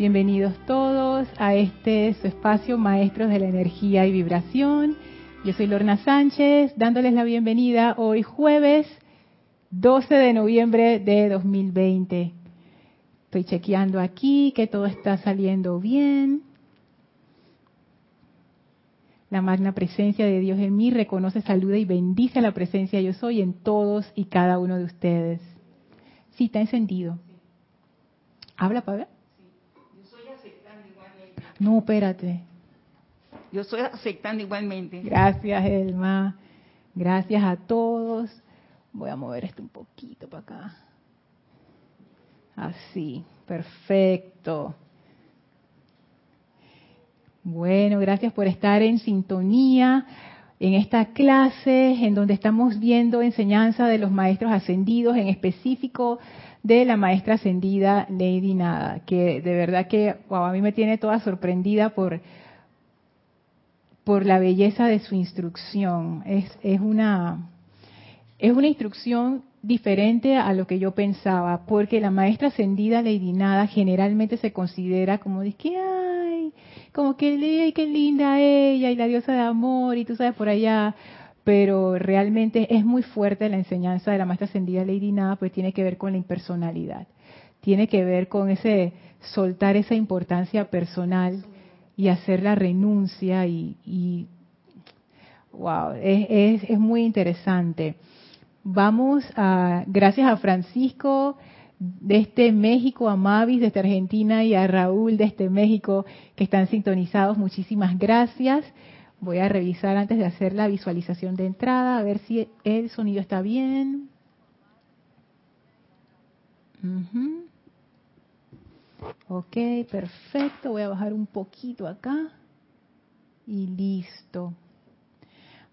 Bienvenidos todos a este su espacio Maestros de la Energía y Vibración. Yo soy Lorna Sánchez, dándoles la bienvenida hoy jueves 12 de noviembre de 2020. Estoy chequeando aquí que todo está saliendo bien. La magna presencia de Dios en mí reconoce, saluda y bendice la presencia yo soy en todos y cada uno de ustedes. Sí, está encendido. ¿Habla, Pablo? No, espérate. Yo estoy aceptando igualmente. Gracias, Elma. Gracias a todos. Voy a mover esto un poquito para acá. Así, perfecto. Bueno, gracias por estar en sintonía en esta clase en donde estamos viendo enseñanza de los maestros ascendidos, en específico de la maestra ascendida Lady Nada, que de verdad que a mí me tiene toda sorprendida por, por la belleza de su instrucción. Es, es, una, es una instrucción diferente a lo que yo pensaba, porque la maestra ascendida Lady Nada generalmente se considera como de que, ay, como que, ay, qué linda ella y la diosa de amor y tú sabes por allá, pero realmente es muy fuerte la enseñanza de la maestra ascendida Lady Nada, pues tiene que ver con la impersonalidad, tiene que ver con ese soltar esa importancia personal y hacer la renuncia y, wow, es, es, muy interesante. Vamos a, gracias a Francisco de este México, a Mavis de este Argentina y a Raúl de este México que están sintonizados, muchísimas gracias. Voy a revisar antes de hacer la visualización de entrada, a ver si el sonido está bien. Ok, perfecto. Voy a bajar un poquito acá. Y listo.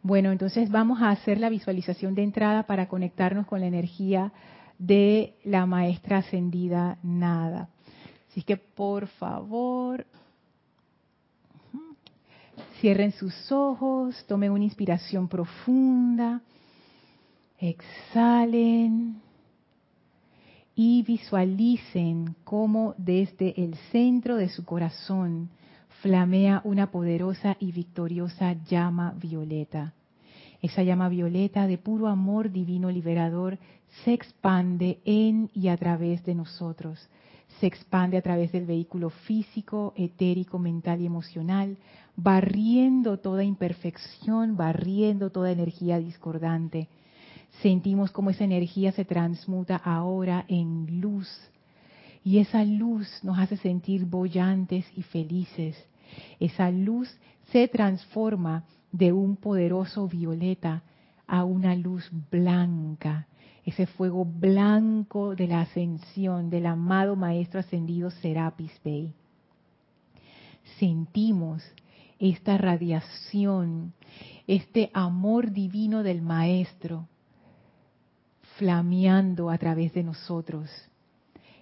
Bueno, entonces vamos a hacer la visualización de entrada para conectarnos con la energía de la maestra ascendida nada. Así que por favor, Cierren sus ojos, tomen una inspiración profunda, exhalen y visualicen cómo desde el centro de su corazón flamea una poderosa y victoriosa llama violeta. Esa llama violeta de puro amor divino liberador se expande en y a través de nosotros. Se expande a través del vehículo físico, etérico, mental y emocional, barriendo toda imperfección, barriendo toda energía discordante. Sentimos cómo esa energía se transmuta ahora en luz. Y esa luz nos hace sentir bollantes y felices. Esa luz se transforma de un poderoso violeta a una luz blanca, ese fuego blanco de la ascensión del amado Maestro Ascendido Serapis Bey. Sentimos esta radiación, este amor divino del Maestro flameando a través de nosotros,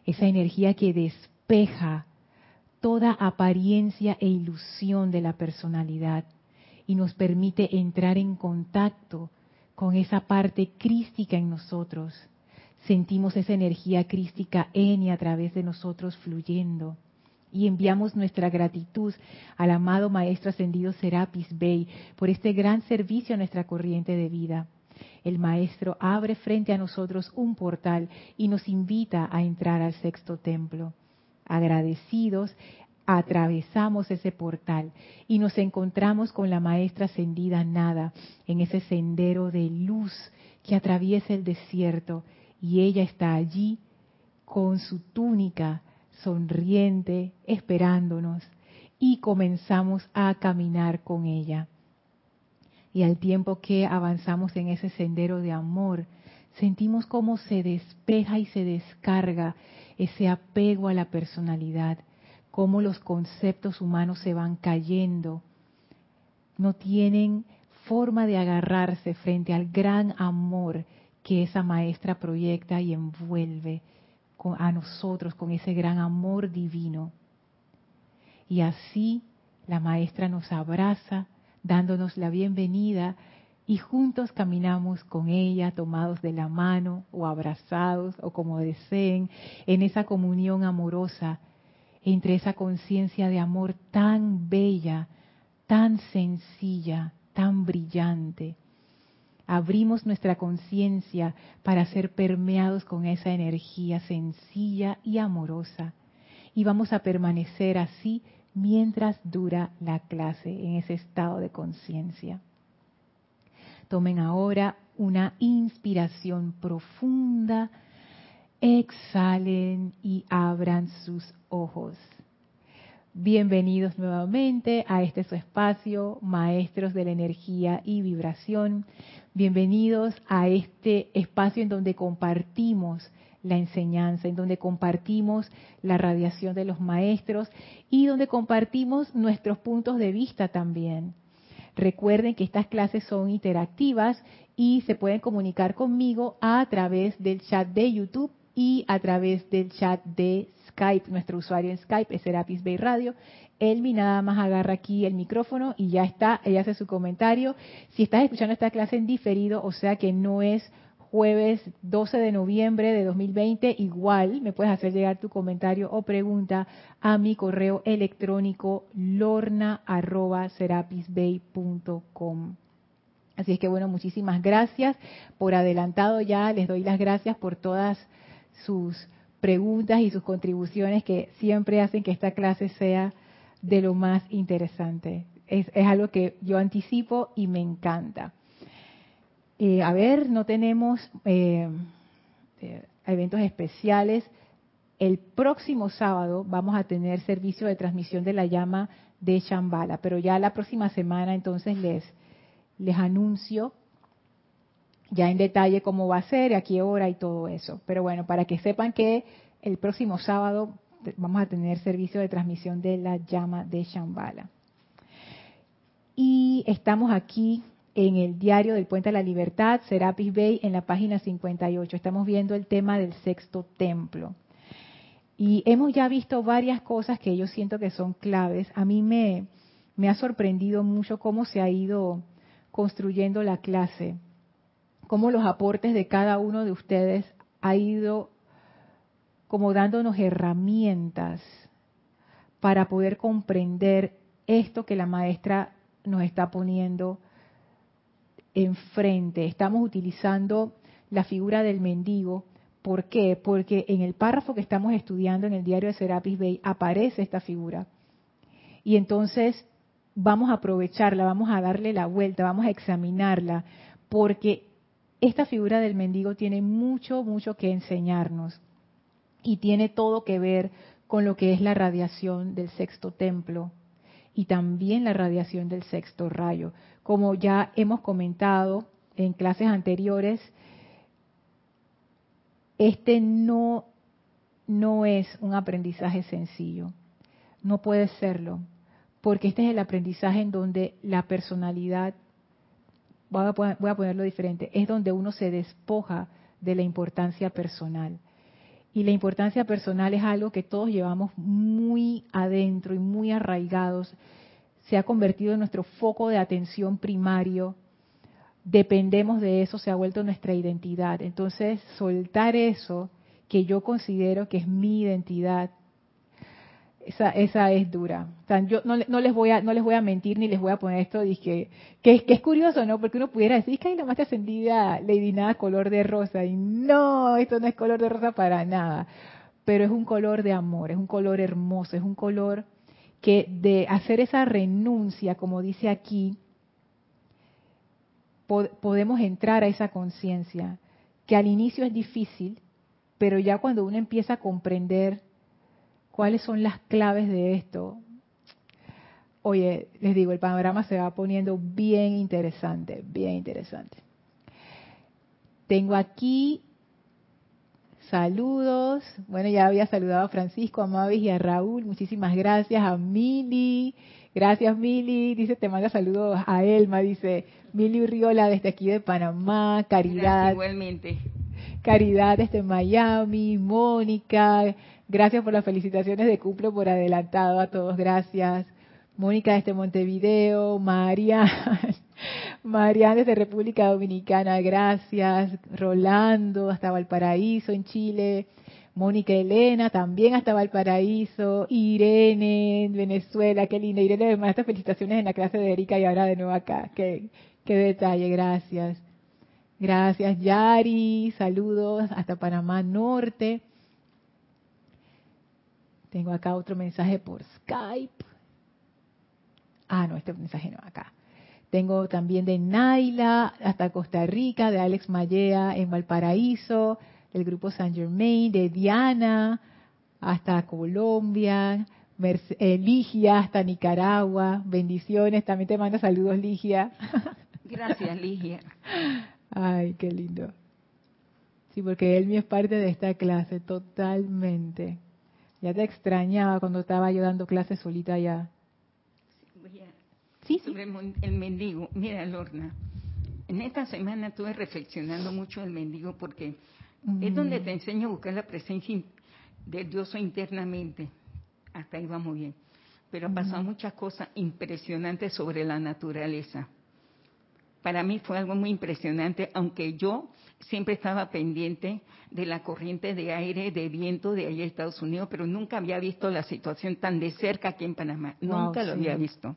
esa energía que despeja toda apariencia e ilusión de la personalidad y nos permite entrar en contacto con esa parte crística en nosotros. Sentimos esa energía crística en y a través de nosotros fluyendo y enviamos nuestra gratitud al amado Maestro Ascendido Serapis Bey por este gran servicio a nuestra corriente de vida. El Maestro abre frente a nosotros un portal y nos invita a entrar al sexto templo. Agradecidos, atravesamos ese portal y nos encontramos con la Maestra Ascendida Nada en ese sendero de luz que atraviesa el desierto y ella está allí con su túnica sonriente, esperándonos, y comenzamos a caminar con ella. Y al tiempo que avanzamos en ese sendero de amor, sentimos cómo se despeja y se descarga ese apego a la personalidad, cómo los conceptos humanos se van cayendo, no tienen forma de agarrarse frente al gran amor que esa maestra proyecta y envuelve a nosotros con ese gran amor divino. Y así la maestra nos abraza, dándonos la bienvenida y juntos caminamos con ella, tomados de la mano o abrazados o como deseen, en esa comunión amorosa, entre esa conciencia de amor tan bella, tan sencilla, tan brillante. Abrimos nuestra conciencia para ser permeados con esa energía sencilla y amorosa. Y vamos a permanecer así mientras dura la clase, en ese estado de conciencia. Tomen ahora una inspiración profunda, exhalen y abran sus ojos. Bienvenidos nuevamente a este su espacio, Maestros de la Energía y Vibración. Bienvenidos a este espacio en donde compartimos la enseñanza, en donde compartimos la radiación de los maestros y donde compartimos nuestros puntos de vista también. Recuerden que estas clases son interactivas y se pueden comunicar conmigo a través del chat de YouTube y a través del chat de Skype, nuestro usuario en Skype es Serapis Bay Radio. Elmi nada más agarra aquí el micrófono y ya está, ella hace su comentario. Si estás escuchando esta clase en diferido, o sea que no es jueves 12 de noviembre de 2020, igual me puedes hacer llegar tu comentario o pregunta a mi correo electrónico lorna.serapisbay.com. Así es que bueno, muchísimas gracias por adelantado ya, les doy las gracias por todas sus preguntas y sus contribuciones que siempre hacen que esta clase sea de lo más interesante. Es, algo que yo anticipo y me encanta. Eh, a ver, no tenemos eh, eh, eventos especiales. El próximo sábado vamos a tener servicio de transmisión de la llama de Shambhala, pero ya la próxima semana entonces les, les anuncio ya en detalle cómo va a ser, a qué hora y todo eso. Pero bueno, para que sepan que el próximo sábado vamos a tener servicio de transmisión de la llama de Shambhala. Y estamos aquí en el diario del Puente de la Libertad, Serapis Bay, en la página 58. Estamos viendo el tema del sexto templo. Y hemos ya visto varias cosas que yo siento que son claves. A mí me, me ha sorprendido mucho cómo se ha ido construyendo la clase cómo los aportes de cada uno de ustedes ha ido como dándonos herramientas para poder comprender esto que la maestra nos está poniendo enfrente. Estamos utilizando la figura del mendigo. ¿Por qué? Porque en el párrafo que estamos estudiando en el diario de Serapis Bay aparece esta figura. Y entonces vamos a aprovecharla, vamos a darle la vuelta, vamos a examinarla, porque esta figura del mendigo tiene mucho, mucho que enseñarnos y tiene todo que ver con lo que es la radiación del sexto templo y también la radiación del sexto rayo. Como ya hemos comentado en clases anteriores, este no, no es un aprendizaje sencillo, no puede serlo, porque este es el aprendizaje en donde la personalidad voy a, ponerlo diferente, es donde uno se despoja de la importancia personal. Y la importancia personal es algo que todos llevamos muy adentro y muy arraigados. Se ha convertido en nuestro foco de atención primario. Dependemos de eso, se ha vuelto nuestra identidad. Entonces, soltar eso que yo considero que es mi identidad, esa, es dura. yo no, les voy a, no les voy a mentir ni les voy a poner esto, dije, que, que es curioso, ¿no? Porque uno pudiera decir que hay la más ascendida Lady Nada color de rosa. Y no, esto no es color de rosa para nada. Pero es un color de amor, es un color hermoso, es un color que de hacer esa renuncia, como dice aquí, podemos entrar a esa conciencia, que al inicio es difícil, pero ya cuando uno empieza a comprender cuáles son las claves de esto. Oye, les digo, el panorama se va poniendo bien interesante, bien interesante. Tengo aquí saludos. Bueno, ya había saludado a Francisco, a Mavis y a Raúl. Muchísimas gracias a Mili. Gracias, Mili. Dice, te manda saludos a Elma. Dice, Mili Urriola desde aquí de Panamá. Caridad. igualmente. Caridad desde Miami. Mónica. Gracias por las felicitaciones de cumple por adelantado a todos. Gracias. Mónica desde Montevideo, María, Mariana desde República Dominicana, gracias. Rolando hasta Valparaíso en Chile, Mónica Elena, también hasta Valparaíso, Irene en Venezuela, qué linda. Irene, además, estas felicitaciones en la clase de Erika y ahora de nuevo acá. Qué, qué detalle, gracias. Gracias, Yari. Saludos hasta Panamá Norte. Tengo acá otro mensaje por Skype. Ah, no, este mensaje no, acá. Tengo también de Naila hasta Costa Rica, de Alex Mallea en Valparaíso, del grupo San Germain, de Diana hasta Colombia, eh, Ligia hasta Nicaragua. Bendiciones, también te mando saludos, Ligia. Gracias, Ligia. Ay, qué lindo. Sí, porque él es parte de esta clase, totalmente. Ya te extrañaba cuando estaba yo dando clases solita allá. Sí, sobre el mendigo. Mira, Lorna, en esta semana estuve reflexionando mucho el mendigo porque es donde te enseño a buscar la presencia del Dios internamente. Hasta ahí vamos bien. Pero han pasado muchas cosas impresionantes sobre la naturaleza. Para mí fue algo muy impresionante, aunque yo siempre estaba pendiente de la corriente de aire, de viento de allá de Estados Unidos, pero nunca había visto la situación tan de cerca aquí en Panamá. nunca lo había visto.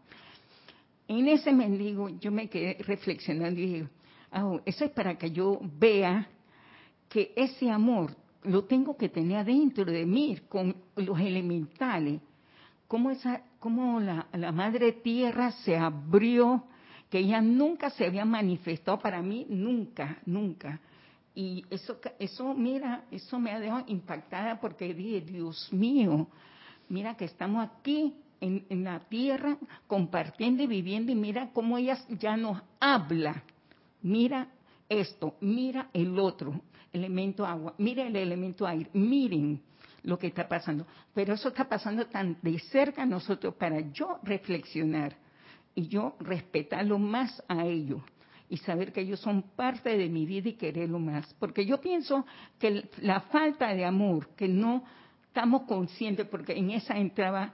En ese mendigo yo me quedé reflexionando y dije, oh, eso es para que yo vea que ese amor lo tengo que tener dentro de mí con los elementales. Cómo, esa, cómo la, la madre tierra se abrió, que ella nunca se había manifestado para mí, nunca, nunca. Y eso, eso, mira, eso me ha dejado impactada porque dije, Dios mío, mira que estamos aquí en, la tierra compartiendo y viviendo y mira cómo ella ya nos habla. Mira esto, mira el otro elemento agua, mira el elemento aire, miren lo que está pasando. Pero eso está pasando tan de cerca a nosotros para yo reflexionar y yo respetarlo más a ellos y saber que ellos son parte de mi vida y quererlo más. Porque yo pienso que la falta de amor, que no estamos conscientes, porque en esa entraba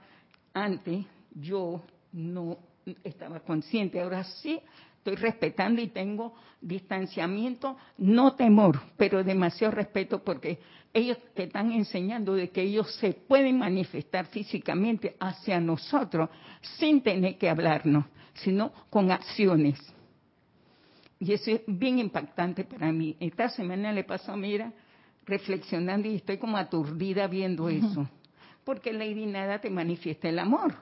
antes, yo no estaba consciente, ahora sí estoy respetando y tengo distanciamiento, no temor, pero demasiado respeto porque ellos te están enseñando de que ellos se pueden manifestar físicamente hacia nosotros sin tener que hablarnos, sino con acciones. Y eso es bien impactante para mí. Esta semana le pasó a Mira reflexionando y estoy como aturdida viendo eso. Porque Lady Nada te manifiesta el amor.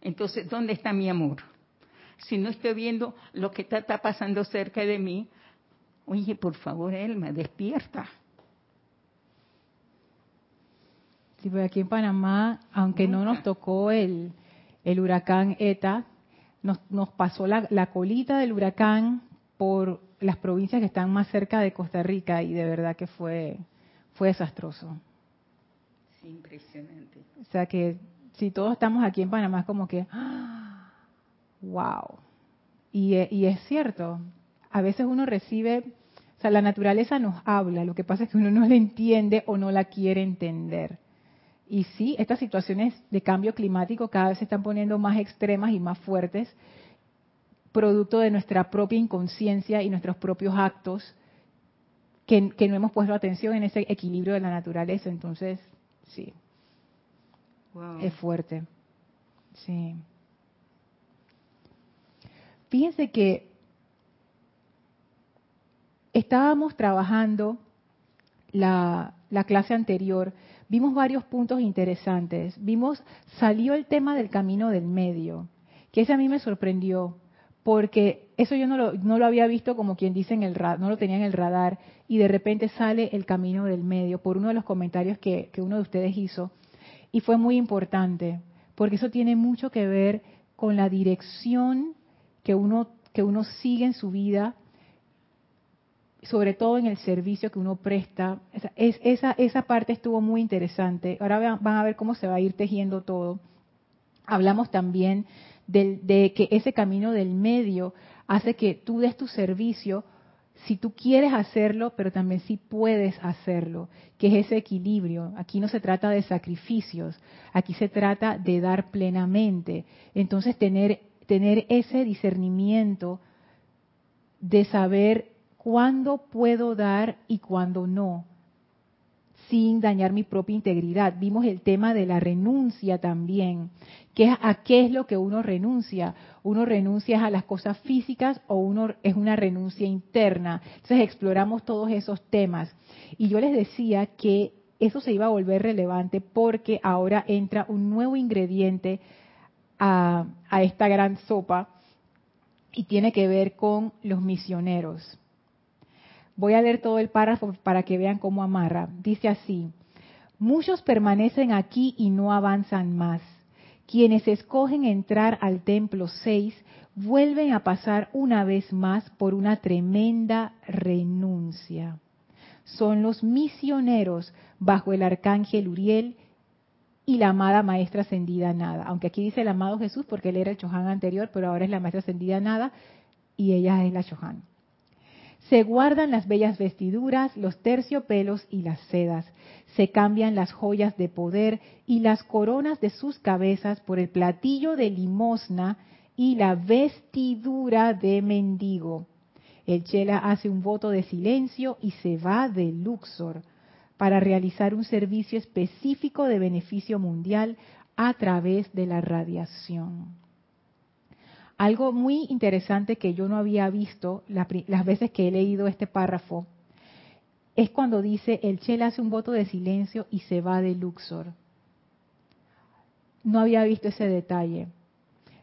Entonces, ¿dónde está mi amor? Si no estoy viendo lo que está, pasando cerca de mí, oye, por favor, Elma, despierta. Sí, pues aquí en Panamá, aunque no nos tocó el, el huracán ETA, nos, nos pasó la, la, colita del huracán por las provincias que están más cerca de Costa Rica y de verdad que fue, fue desastroso. Sí, impresionante. O sea que si todos estamos aquí en Panamá es como que, wow. Y, y es cierto, a veces uno recibe, o sea, la naturaleza nos habla, lo que pasa es que uno no la entiende o no la quiere entender. Y sí, estas situaciones de cambio climático cada vez se están poniendo más extremas y más fuertes, producto de nuestra propia inconsciencia y nuestros propios actos que, no hemos puesto atención en ese equilibrio de la naturaleza. Entonces, sí, es fuerte. Sí. Fíjense que estábamos trabajando la, la clase anterior, vimos varios puntos interesantes. Vimos, salió el tema del camino del medio, que ese a mí me sorprendió, porque eso yo no lo, había visto como quien dice en el no lo tenía en el radar, y de repente sale el camino del medio por uno de los comentarios que, que uno de ustedes hizo, y fue muy importante, porque eso tiene mucho que ver con la dirección que uno, que uno sigue en su vida, sobre todo en el servicio que uno presta. Esa, esa, esa parte estuvo muy interesante. Ahora van a ver cómo se va a ir tejiendo todo. Hablamos también de que ese camino del medio hace que tú des tu servicio si tú quieres hacerlo, pero también si puedes hacerlo, que es ese equilibrio. Aquí no se trata de sacrificios, aquí se trata de dar plenamente. Entonces tener, tener ese discernimiento de saber cuándo puedo dar y cuándo no, sin dañar mi propia integridad. Vimos el tema de la renuncia también, a qué es lo que uno renuncia. Uno renuncia a las cosas físicas o uno es una renuncia interna. Entonces exploramos todos esos temas. Y yo les decía que eso se iba a volver relevante porque ahora entra un nuevo ingrediente a esta gran sopa y tiene que ver con los misioneros. Voy a leer todo el párrafo para que vean cómo amarra. Dice así, muchos permanecen aquí y no avanzan más. Quienes escogen entrar al templo 6 vuelven a pasar una vez más por una tremenda renuncia. Son los misioneros bajo el arcángel Uriel y la amada maestra ascendida Nada. Aunque aquí dice el amado Jesús porque él era el Chohan anterior, pero ahora es la maestra ascendida Nada y ella es la Chohan. Se guardan las bellas vestiduras, los terciopelos y las sedas. Se cambian las joyas de poder y las coronas de sus cabezas por el platillo de limosna y la vestidura de mendigo. El Chela hace un voto de silencio y se va de Luxor para realizar un servicio específico de beneficio mundial a través de la radiación. Algo muy interesante que yo no había visto las veces que he leído este párrafo es cuando dice el Chel hace un voto de silencio y se va de Luxor. No había visto ese detalle.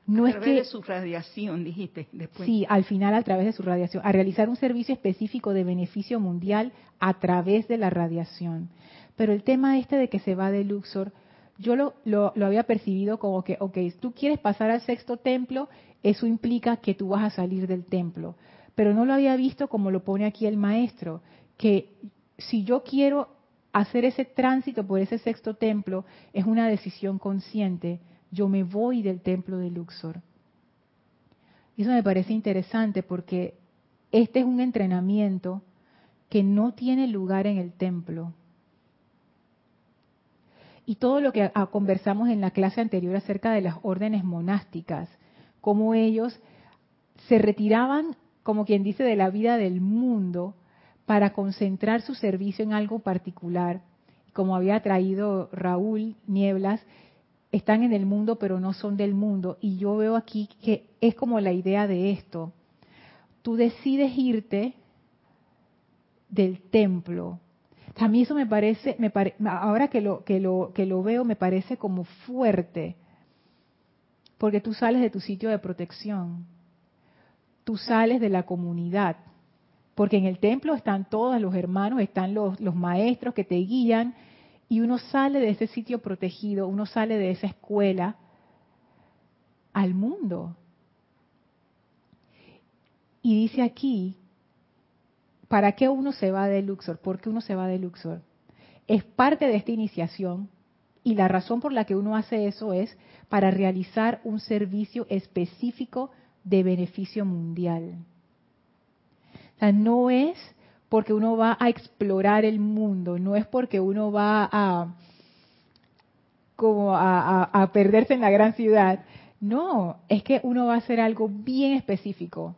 No a través de su radiación, dijiste después. Sí, al final a través de su radiación, a realizar un servicio específico de beneficio mundial a través de la radiación. Pero el tema este de que se va de Luxor, yo lo, había percibido como que, ok, tú quieres pasar al sexto templo eso implica que tú vas a salir del templo. Pero no lo había visto como lo pone aquí el maestro, que si yo quiero hacer ese tránsito por ese sexto templo, es una decisión consciente. Yo me voy del templo de Luxor. Y eso me parece interesante porque este es un entrenamiento que no tiene lugar en el templo. Y todo lo que conversamos en la clase anterior acerca de las órdenes monásticas, cómo ellos se retiraban, como quien dice, de la vida del mundo para concentrar su servicio en algo particular. Como había traído Raúl Nieblas, están en el mundo pero no son del mundo. Y yo veo aquí que es como la idea de esto. Tú decides irte del templo. A mí eso me parece, me ahora que lo, que, lo, veo, me parece como fuerte. Porque tú sales de tu sitio de protección, tú sales de la comunidad, porque en el templo están todos los hermanos, están los maestros que te guían, y uno sale de ese sitio protegido, uno sale de esa escuela al mundo. Y dice aquí, ¿para qué uno se va de Luxor? ¿Por qué uno se va de Luxor? Es parte de esta iniciación y la razón por la que uno hace eso es para realizar un servicio específico de beneficio mundial. O sea, no es porque uno va a explorar el mundo, no es porque uno va a como a, a, perderse en la gran ciudad. No, es que uno va a hacer algo bien específico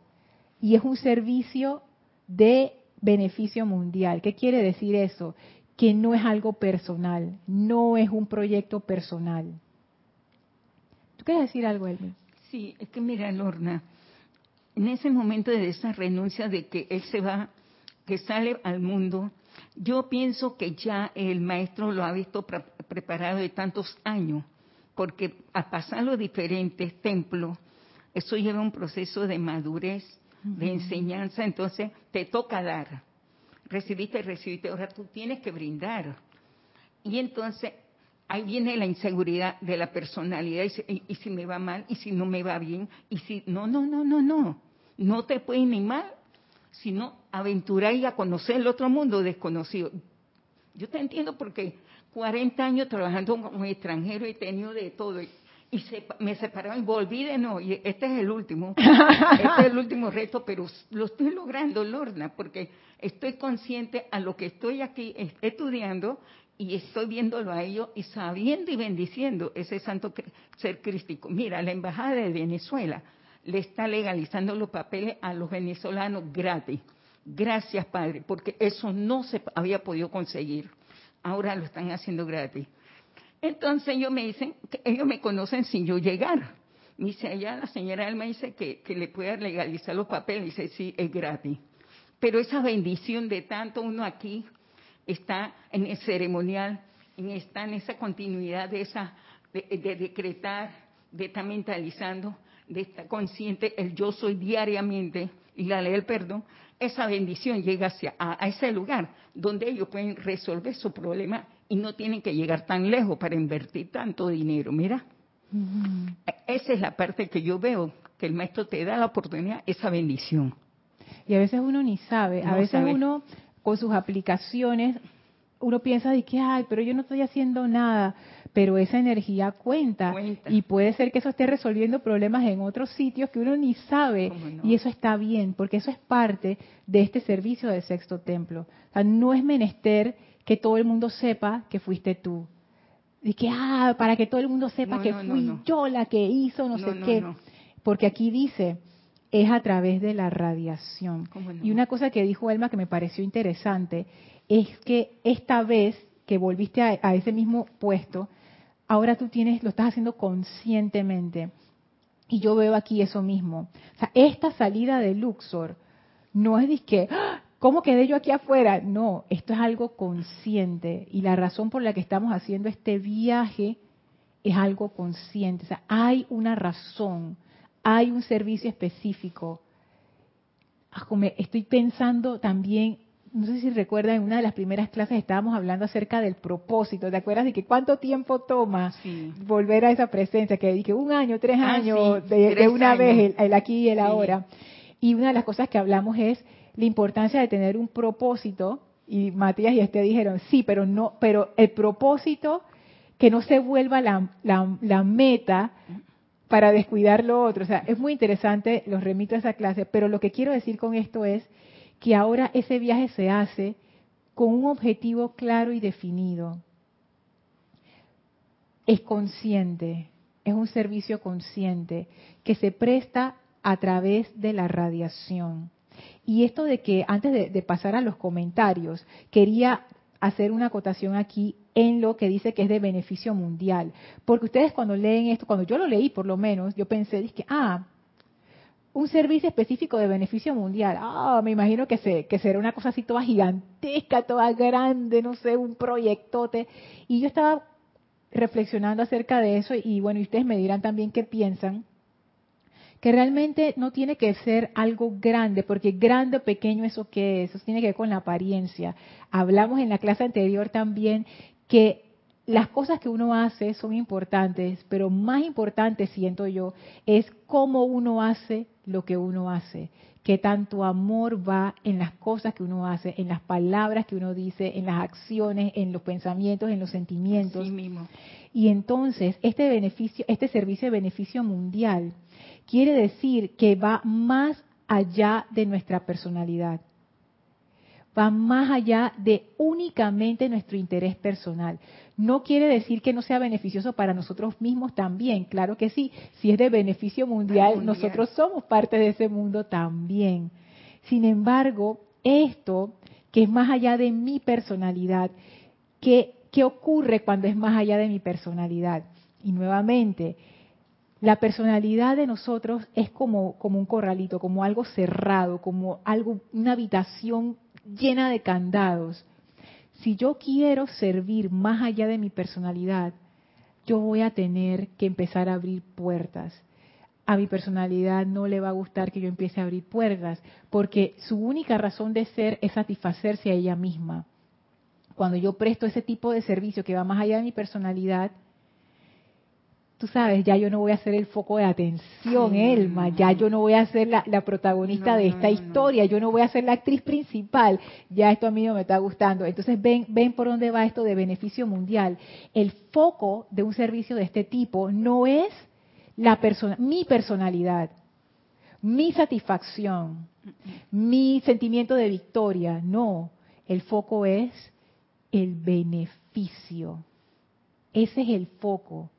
y es un servicio de beneficio mundial. ¿Qué quiere decir eso? que no es algo personal, no es un proyecto personal. ¿Tú quieres decir algo, Elmi? Sí, es que mira, Lorna, en ese momento de esa renuncia de que él se va, que sale al mundo, yo pienso que ya el maestro lo ha visto preparado de tantos años, porque a pasar los diferentes templos, eso lleva un proceso de madurez, de enseñanza, entonces te toca dar recibiste, recibiste, ahora tú tienes que brindar. Y entonces ahí viene la inseguridad de la personalidad, y, si me va mal, y si no me va bien, y si, no, no, no, no, no, no te puedes ni mal, sino aventurar y a conocer el otro mundo desconocido. Yo te entiendo porque 40 años trabajando como extranjero he tenido de todo y se, me separaron y volví de nuevo. Y este es el último, este es el último reto, pero lo estoy logrando, Lorna, porque estoy consciente a lo que estoy aquí estudiando y estoy viéndolo a ellos y sabiendo y bendiciendo ese santo ser crístico. Mira, la embajada de Venezuela le está legalizando los papeles a los venezolanos gratis. Gracias, Padre, porque eso no se había podido conseguir ahora lo están haciendo gratis. Entonces ellos me dicen, que ellos me conocen sin yo llegar. Dice, allá la señora Elma dice que, que le pueda legalizar los papeles. Dice, sí, es gratis. Pero esa bendición de tanto uno aquí está en el ceremonial, en, está en esa continuidad de esa, de, decretar, de estar mentalizando, de estar consciente, el yo soy diariamente y la ley del perdón, esa bendición llega hacia a, ese lugar donde ellos pueden resolver su problema y no tienen que llegar tan lejos para invertir tanto dinero. Mira, esa es la parte que yo veo, que el maestro te da la oportunidad, esa bendición. Y a veces uno ni sabe, a veces uno con sus aplicaciones, uno piensa de que, ay, pero yo no estoy haciendo nada, pero esa energía cuenta, y puede ser que eso esté resolviendo problemas en otros sitios que uno ni sabe y eso está bien, porque eso es parte de este servicio del sexto templo. O sea, no es menester que todo el mundo sepa que fuiste tú. Y que, ah, para que todo el mundo sepa que fui yo la que hizo no, sé qué. Porque aquí dice, es a través de la radiación. Y una cosa que dijo Elma que me pareció interesante es que esta vez que volviste a, ese mismo puesto, ahora tú tienes, lo estás haciendo conscientemente. Y yo veo aquí eso mismo. O sea, esta salida de Luxor no es de que, ¡Ah! ¿Cómo quedé yo aquí afuera? No, esto es algo consciente. Y la razón por la que estamos haciendo este viaje es algo consciente. O sea, hay una razón hay un servicio específico. Ah, estoy pensando también, no sé si recuerdan, en una de las primeras clases estábamos hablando acerca del propósito. ¿Te acuerdas de que cuánto tiempo toma volver a esa presencia? Que dije un año, tres ah, años, de, una vez, el, aquí y el ahora. Y una de las cosas que hablamos es la importancia de tener un propósito. Y Matías y este dijeron, sí, pero no, pero el propósito que no se vuelva la, la, la meta para descuidar lo otro. O sea, es muy interesante, los remito a esa clase, pero lo que quiero decir con esto es que ahora ese viaje se hace con un objetivo claro y definido. Es consciente, es un servicio consciente que se presta a través de la radiación. Y esto de que antes de, pasar a los comentarios, quería hacer una acotación aquí en lo que dice que es de beneficio mundial. Porque ustedes cuando leen esto, cuando yo lo leí por lo menos, yo pensé, dije, ah, un servicio específico de beneficio mundial. Ah, me imagino que, se, que será una cosa así toda gigantesca, toda grande, no sé, un proyectote. Y yo estaba reflexionando acerca de eso y bueno, ustedes me dirán también qué piensan que realmente no tiene que ser algo grande, porque grande o pequeño eso que es, eso tiene que ver con la apariencia. Hablamos en la clase anterior también que las cosas que uno hace son importantes, pero más importante, siento yo, es cómo uno hace lo que uno hace. Que tanto amor va en las cosas que uno hace, en las palabras que uno dice, en las acciones, en los pensamientos, en los sentimientos. Y entonces, este beneficio, este servicio de beneficio mundial, quiere decir que va más allá de nuestra personalidad. Va más allá de únicamente nuestro interés personal. No quiere decir que no sea beneficioso para nosotros mismos también. Claro que sí. Si es de beneficio mundial, nosotros somos parte de ese mundo también. Sin embargo, esto, que es más allá de mi personalidad, ¿qué, qué ocurre cuando es más allá de mi personalidad? Y nuevamente, la personalidad de nosotros es como, un corralito, como algo cerrado, como algo, una habitación llena de candados. Si yo quiero servir más allá de mi personalidad, yo voy a tener que empezar a abrir puertas. A mi personalidad no le va a gustar que yo empiece a abrir puertas, porque su única razón de ser es satisfacerse a ella misma. Cuando yo presto ese tipo de servicio que va más allá de mi personalidad, tú sabes, ya yo no voy a ser el foco de atención, Elma, ya yo no voy a ser la, protagonista de esta historia, yo no voy a ser la actriz principal, ya esto a mí no me está gustando. Entonces ven, ven por dónde va esto de beneficio mundial. El foco de un servicio de este tipo no es la persona, mi personalidad, mi satisfacción, mi sentimiento de victoria, no, el foco es el beneficio. Ese es el foco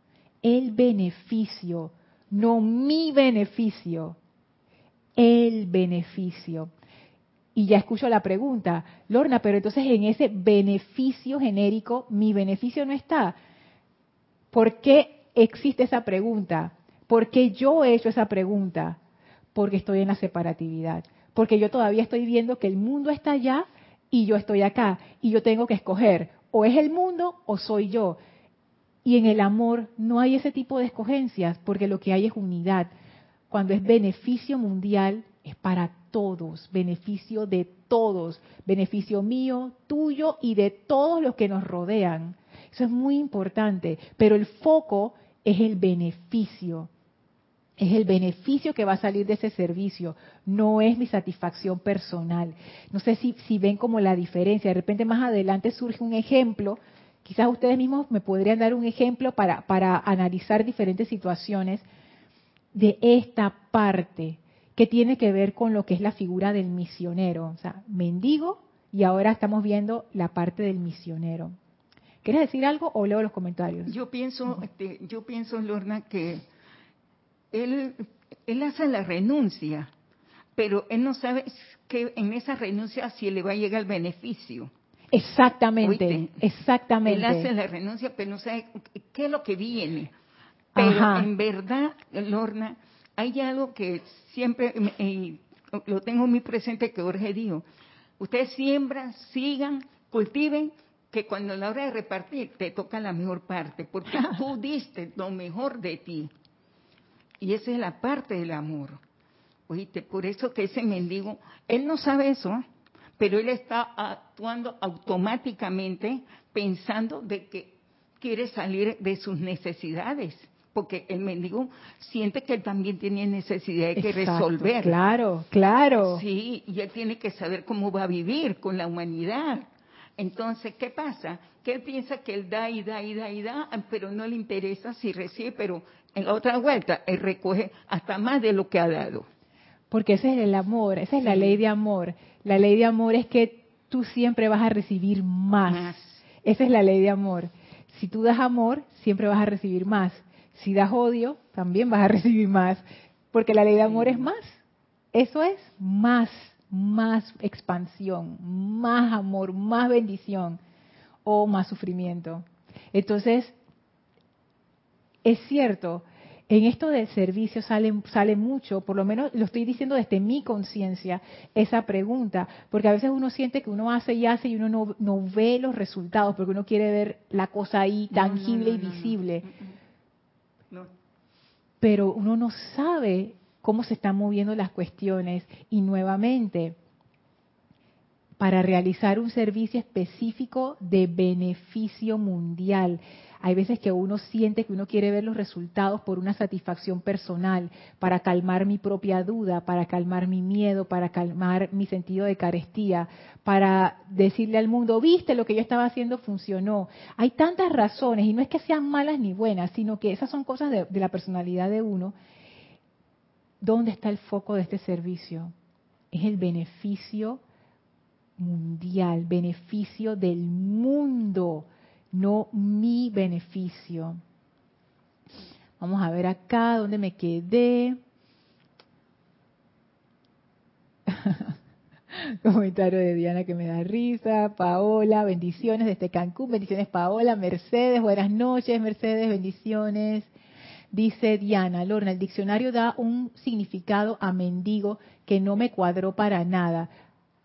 el beneficio, no mi beneficio, el beneficio. y ya escucho la pregunta, Lorna, pero entonces en ese beneficio genérico, mi beneficio no está. ¿Por qué existe esa pregunta? ¿Por qué yo he hecho esa pregunta? Porque estoy en la separatividad. Porque yo todavía estoy viendo que el mundo está allá y yo estoy acá. Y yo tengo que escoger, o es el mundo o soy yo. Y en el amor no hay ese tipo de escogencias, porque lo que hay es unidad. Cuando es beneficio mundial, es para todos, beneficio de todos, beneficio mío, tuyo y de todos los que nos rodean. Eso es muy importante, pero el foco es el beneficio. Es el beneficio que va a salir de ese servicio, no es mi satisfacción personal. No sé si, si ven como la diferencia. De repente más adelante surge un ejemplo, quizás ustedes mismos me podrían dar un ejemplo para, para analizar diferentes situaciones de esta parte que tiene que ver con lo que es la figura del misionero, o sea, mendigo y ahora estamos viendo la parte del misionero. ¿Quieres decir algo o leo los comentarios? Yo pienso, este, yo pienso, Lorna, que él, él hace la renuncia, pero él no sabe que en esa renuncia si le va a llegar el beneficio. Exactamente, exactamente. Él hace la renuncia, pero no sabe qué es lo que viene. Pero en verdad, Lorna, hay algo que siempre lo tengo muy presente que Jorge dijo. Ustedes siembran, sigan, cultiven, que cuando a la hora de repartir te toca la mejor parte, porque tú diste lo mejor de ti. Y esa es la parte del amor. Oíste, por eso que ese mendigo, él no sabe eso, pero él está actuando automáticamente pensando de que quiere salir de sus necesidades porque el mendigo siente que él también tiene necesidad de que resolver. Claro, claro. Sí, y él tiene que saber cómo va a vivir con la humanidad. Entonces, ¿qué pasa? Que él piensa que él da y da y da y da, pero no le interesa si recibe, pero en la otra vuelta él recoge hasta más de lo que ha dado. Porque ese es el amor, esa es la ley de amor. La ley de amor es que tú siempre vas a recibir más. más. Esa es la ley de amor. Si tú das amor, siempre vas a recibir más. Si das odio, también vas a recibir más, porque la ley de amor es más. Eso es más, más expansión, más amor, más bendición o más sufrimiento. Entonces, es cierto, en esto del servicio sale, sale mucho, por lo menos lo estoy diciendo desde mi conciencia, esa pregunta, porque a veces uno siente que uno hace y hace y uno no, no ve los resultados, porque uno quiere ver la cosa ahí tangible y visible. Mm, mm pero uno no sabe cómo se están moviendo las cuestiones y nuevamente para realizar un servicio específico de beneficio mundial. Hay veces que uno siente que uno quiere ver los resultados por una satisfacción personal, para calmar mi propia duda, para calmar mi miedo, para calmar mi sentido de carestía, para decirle al mundo, viste, lo que yo estaba haciendo funcionó. Hay tantas razones, y no es que sean malas ni buenas, sino que esas son cosas de, la personalidad de uno. ¿Dónde está el foco de este servicio? Es el beneficio mundial, beneficio del mundo no mi beneficio. Vamos a ver acá dónde me quedé. Comentario de Diana que me da risa. Paola, bendiciones desde Cancún. Bendiciones, Paola. Mercedes, buenas noches, Mercedes, bendiciones. Dice Diana, Lorna, el diccionario da un significado a mendigo que no me cuadró para nada.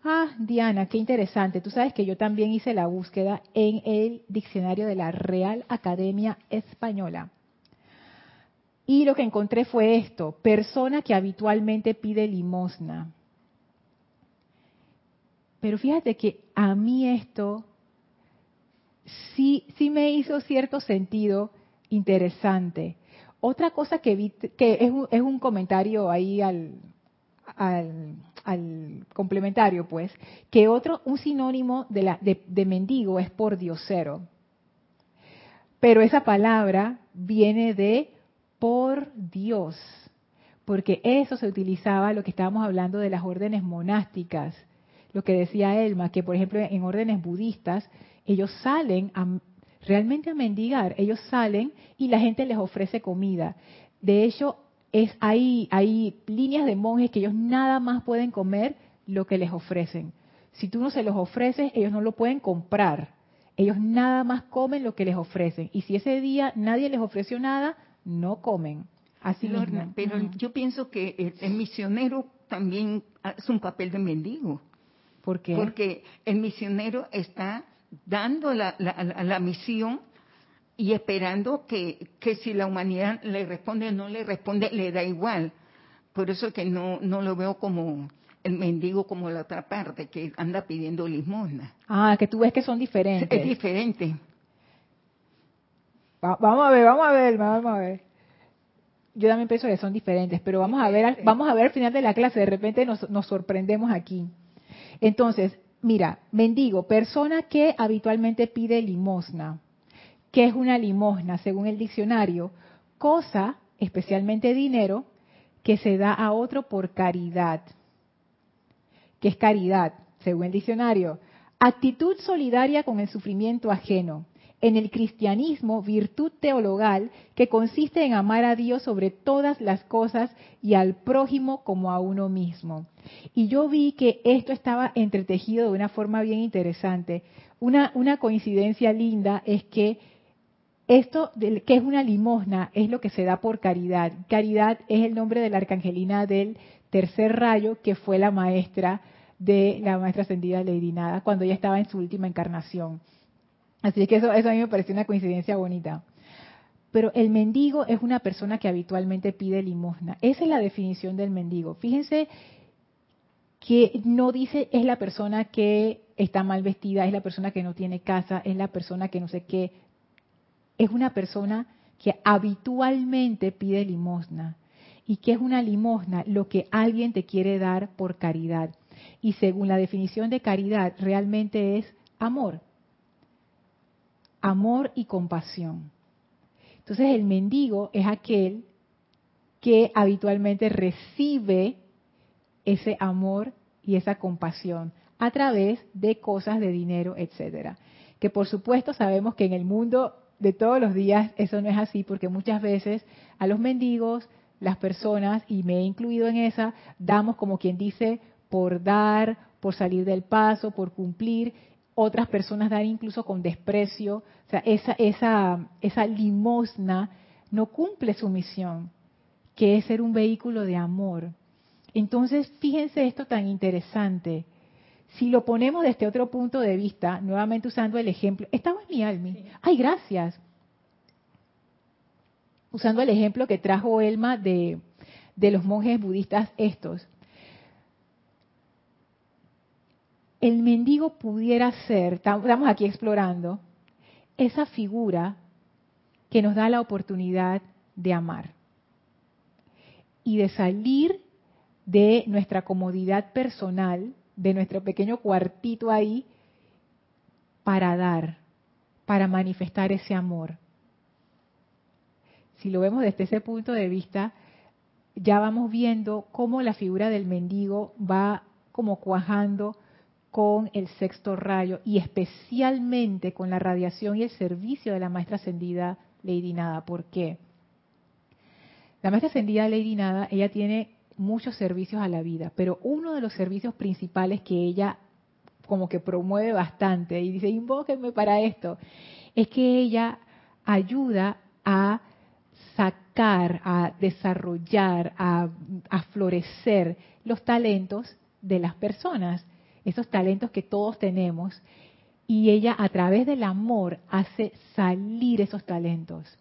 Ah, Diana, qué interesante. Tú sabes que yo también hice la búsqueda en el diccionario de la Real Academia Española. Y lo que encontré fue esto, persona que habitualmente pide limosna. Pero fíjate que a mí esto sí, sí me hizo cierto sentido interesante. Otra cosa que vi, que es un, es un comentario ahí al, al, al, complementario, pues, que otro, un sinónimo de, la, de, mendigo es por diosero. Pero esa palabra viene de por Dios, porque eso se utilizaba, lo que estábamos hablando de las órdenes monásticas, lo que decía Elma, que por ejemplo en órdenes budistas, ellos salen a, realmente a mendigar, ellos salen y la gente les ofrece comida. De hecho, es hay, hay líneas de monjes que ellos nada más pueden comer lo que les ofrecen. Si tú no se los ofreces, ellos no lo pueden comprar. Ellos nada más comen lo que les ofrecen. Y si ese día nadie les ofreció nada, no comen. Así Lorna, Pero yo pienso que el, misionero también hace un papel de mendigo. ¿Por qué? Porque el misionero está dando la, la, misión y esperando que, que, si la humanidad le responde o no le responde, le da igual. Por eso que no, no lo veo como el mendigo como la otra parte, que anda pidiendo limosna. Ah, que tú ves que son diferentes. Es diferente. vamos a ver, vamos a ver, vamos a ver yo también pienso que son diferentes, pero vamos a ver, vamos a ver al final de la clase, de repente nos, nos sorprendemos aquí. Entonces, mira, mendigo, persona que habitualmente pide limosna. ¿Qué es una limosna? Según el diccionario, cosa, especialmente dinero, que se da a otro por caridad. ¿Qué es caridad? Según el diccionario, actitud solidaria con el sufrimiento ajeno, en el cristianismo virtud teologal que consiste en amar a Dios sobre todas las cosas y al prójimo como a uno mismo. Y yo vi que esto estaba entretejido de una forma bien interesante. Una coincidencia linda es que esto, que es una limosna, es lo que se da por caridad. Caridad es el nombre de la arcangelina del tercer rayo, que fue la maestra de la maestra ascendida Lady Nada, cuando ella estaba en su última encarnación. Así que eso, eso a mí me pareció una coincidencia bonita. Pero el mendigo es una persona que habitualmente pide limosna. Esa es la definición del mendigo. Fíjense que no dice es la persona que está mal vestida, es la persona que no tiene casa, es la persona que no sé qué. Es una persona que habitualmente pide limosna. ¿Y qué es una limosna? Lo que alguien te quiere dar por caridad. Y según la definición de caridad, realmente es amor amor y compasión. Entonces el mendigo es aquel que habitualmente recibe ese amor y esa compasión a través de cosas de dinero, etcétera. Que por supuesto sabemos que en el mundo de todos los días eso no es así, porque muchas veces a los mendigos, las personas, y me he incluido en esa, damos como quien dice por dar, por salir del paso, por cumplir, otras personas dan incluso con desprecio. O sea, esa, esa, esa limosna no cumple su misión, que es ser un vehículo de amor. Entonces, fíjense esto tan interesante. Si lo ponemos desde otro punto de vista, nuevamente usando el ejemplo, estaba en mi alma. Ay, gracias. Usando el ejemplo que trajo Elma de, de los monjes budistas estos. el mendigo pudiera ser, estamos aquí explorando, esa figura que nos da la oportunidad de amar y de salir de nuestra comodidad personal, de nuestro pequeño cuartito ahí, para dar, para manifestar ese amor. Si lo vemos desde ese punto de vista, ya vamos viendo cómo la figura del mendigo va como cuajando con el sexto rayo y especialmente con la radiación y el servicio de la maestra ascendida Lady Nada. ¿Por qué? La maestra ascendida Lady Nada, ella tiene muchos servicios a la vida, pero uno de los servicios principales que ella como que promueve bastante y dice, invóquenme para esto, es que ella ayuda a sacar, a desarrollar, a, a florecer los talentos de las personas esos talentos que todos tenemos, y ella a través del amor hace salir esos talentos.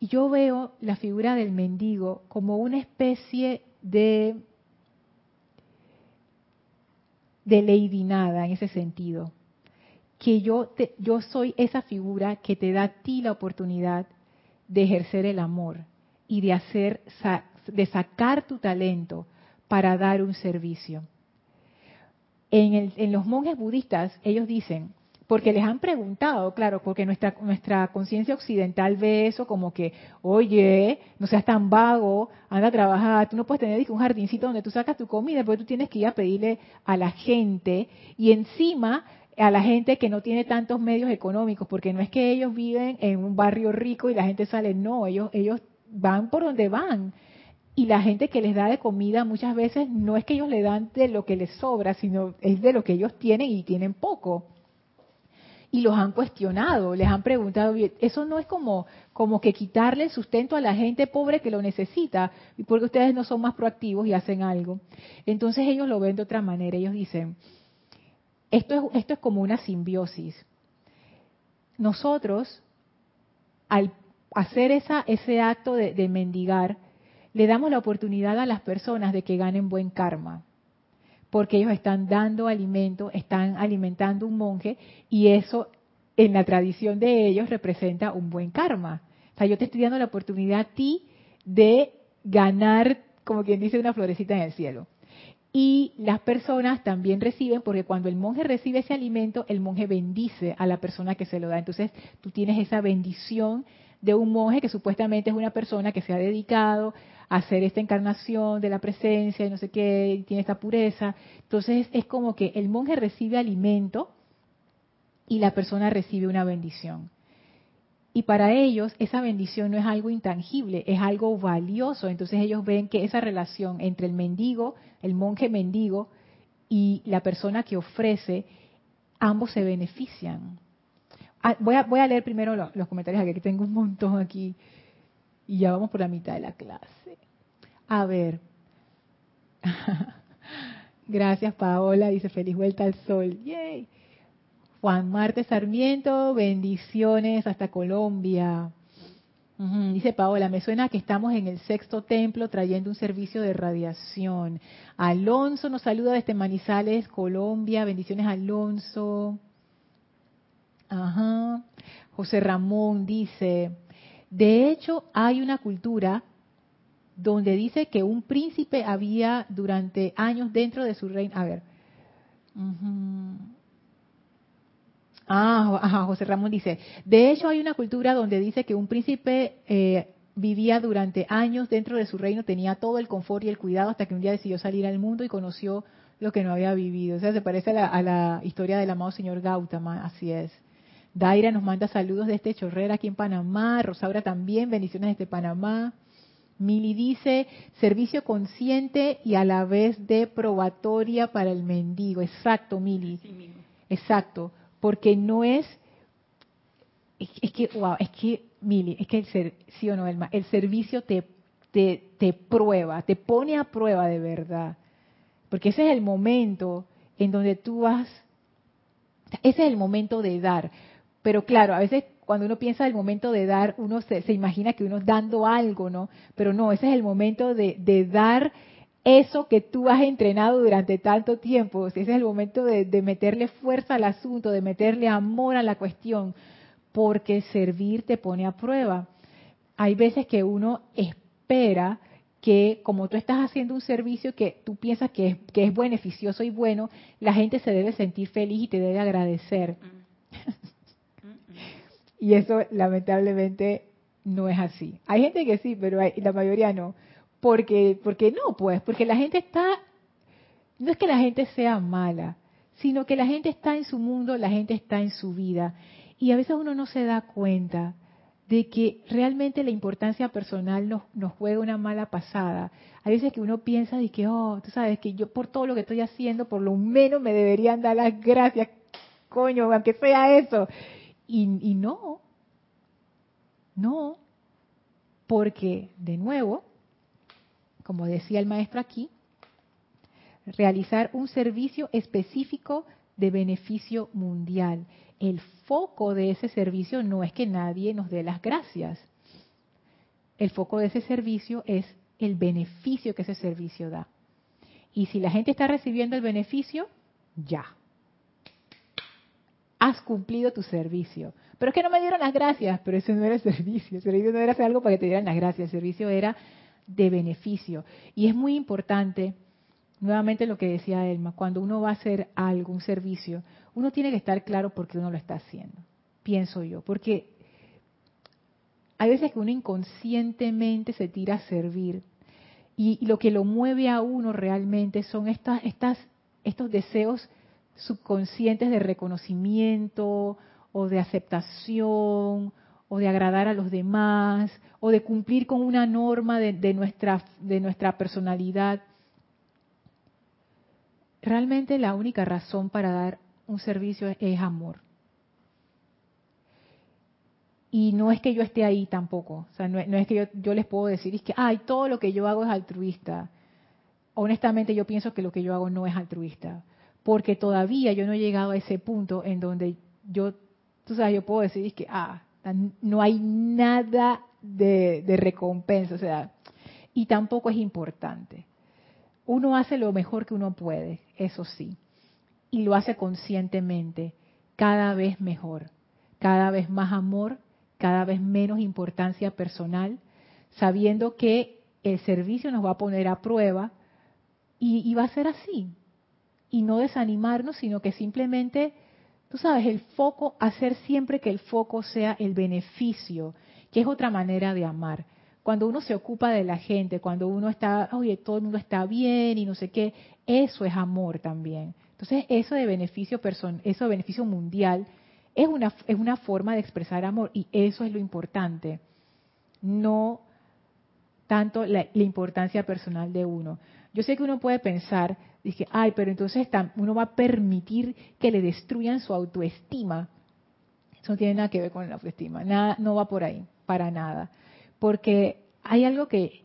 Y yo veo la figura del mendigo como una especie de de lady nada en ese sentido, que yo yo soy esa figura que te da a ti la oportunidad de ejercer el amor y de hacer de sacar tu talento para dar un servicio. En, los monjes budistas, ellos dicen, porque les han preguntado, claro, porque nuestra, nuestra conciencia occidental ve eso como que, oye, no seas tan vago, anda a trabajar, tú no puedes tener un jardincito donde tú sacas tu comida, porque tú tienes que ir a pedirle a la gente y encima a la gente que no tiene tantos medios económicos, porque no es que ellos viven en un barrio rico y la gente sale, no, ellos, ellos van por donde van y la gente que les da de comida muchas veces no es que ellos le dan de lo que les sobra, sino es de lo que ellos tienen y tienen poco. Y los han cuestionado, les han preguntado, eso no es como, como que quitarle el sustento a la gente pobre que lo necesita, porque ustedes no son más proactivos y hacen algo. Entonces ellos lo ven de otra manera, ellos dicen, esto es, esto es como una simbiosis. Nosotros, al hacer esa, ese acto de, mendigar, le damos la oportunidad a las personas de que ganen buen karma, porque ellos están dando alimento, están alimentando un monje y eso en la tradición de ellos representa un buen karma. O sea, yo te estoy dando la oportunidad a ti de ganar, como quien dice, una florecita en el cielo. Y las personas también reciben, porque cuando el monje recibe ese alimento, el monje bendice a la persona que se lo da. Entonces, tú tienes esa bendición de un monje que supuestamente es una persona que se ha dedicado hacer esta encarnación de la presencia y no sé qué, tiene esta pureza. Entonces es como que el monje recibe alimento y la persona recibe una bendición. Y para ellos esa bendición no es algo intangible, es algo valioso. Entonces ellos ven que esa relación entre el mendigo, el monje mendigo y la persona que ofrece, ambos se benefician. Ah, voy, a, voy a leer primero los, comentarios aquí, tengo un montón aquí. Y ya vamos por la mitad de la clase. A ver. Gracias, Paola. Dice feliz vuelta al sol. Yay. Juan Marte Sarmiento, bendiciones hasta Colombia. Dice Paola, me suena que estamos en el sexto templo trayendo un servicio de radiación. Alonso nos saluda desde Manizales, Colombia. Bendiciones, Alonso. Ajá. José Ramón dice, de hecho hay una cultura donde dice que un príncipe había durante años dentro de su reino. A ver. Ah, ajá, José Ramón dice, de hecho hay una cultura donde dice que un príncipe eh, vivía durante años dentro de su reino, tenía todo el confort y el cuidado hasta que un día decidió salir al mundo y conoció lo que no había vivido. O sea, se parece a la, a la historia del amado señor Gautama, así es. Daira nos manda saludos desde Chorrera aquí en Panamá. Rosaura también, bendiciones desde Panamá. Mili dice, servicio consciente y a la vez de probatoria para el mendigo. Exacto, Mili. Exacto, porque no es, es, que, wow, es que, Mili, es que el ser, sí o no, el, el servicio te, te, te prueba, te pone a prueba de verdad. Porque ese es el momento en donde tú vas, ese es el momento de dar. Pero claro, a veces cuando uno piensa el momento de dar, uno se, imagina que uno dando algo, ¿no? Pero no, ese es el momento de, dar eso que tú has entrenado durante tanto tiempo. ese es el momento de, de, meterle fuerza al asunto, de meterle amor a la cuestión, porque servir te pone a prueba. Hay veces que uno espera que como tú estás haciendo un servicio que tú piensas que es, que es beneficioso y bueno, la gente se debe sentir feliz y te debe agradecer. Mm. Y eso lamentablemente no es así. Hay gente que sí, pero la mayoría no. Porque, porque no, pues, porque la gente está, no es que la gente sea mala, sino que la gente está en su mundo, la gente está en su vida. Y a veces uno no se da cuenta de que realmente la importancia personal nos, nos juega una mala pasada. Hay veces que uno piensa de que, oh, tú sabes que yo por todo lo que estoy haciendo, por lo menos me deberían dar las gracias, coño, aunque sea eso. Y, no, no, porque de nuevo, como decía el maestro aquí, realizar un servicio específico de beneficio mundial. El foco de ese servicio no es que nadie nos dé las gracias. El foco de ese servicio es el beneficio que ese servicio da. Y si la gente está recibiendo el beneficio, ya has cumplido tu servicio. Pero es que no me dieron las gracias, pero eso no era el servicio. El servicio no era hacer algo para que te dieran las gracias, el servicio era de beneficio. Y es muy importante, nuevamente lo que decía Elma, cuando uno va a hacer algo, un servicio, uno tiene que estar claro por qué uno lo está haciendo, pienso yo, porque hay veces que uno inconscientemente se tira a servir y, lo que lo mueve a uno realmente son estas, estas, estos deseos subconscientes de reconocimiento o de aceptación o de agradar a los demás o de cumplir con una norma de, nuestra, de nuestra personalidad. Realmente la única razón para dar un servicio es, amor. Y no es que yo esté ahí tampoco. O sea, no, es que yo, yo, les puedo decir, es que, ay, todo lo que yo hago es altruista. Honestamente, yo pienso que lo que yo hago no es altruista. Porque todavía yo no he llegado a ese punto en donde yo, tú sabes, yo puedo decir, que, ah, no hay nada de, recompensa, o sea, y tampoco es importante. Uno hace lo mejor que uno puede, eso sí, y lo hace conscientemente, cada vez mejor, cada vez más amor, cada vez menos importancia personal, sabiendo que el servicio nos va a poner a prueba y, y va a ser así. Y no desanimarnos, sino que simplemente tú sabes, el foco, hacer siempre que el foco sea el beneficio, que es otra manera de amar. Cuando uno se ocupa de la gente, cuando uno está, oye, todo el mundo está bien y no sé qué, eso es amor también. Entonces, eso de beneficio person eso de beneficio mundial es una es una forma de expresar amor y eso es lo importante. No tanto la importancia personal de uno. Yo sé que uno puede pensar, dije, ay, pero entonces uno va a permitir que le destruyan su autoestima. Eso no tiene nada que ver con la autoestima, nada, no va por ahí, para nada. Porque hay algo que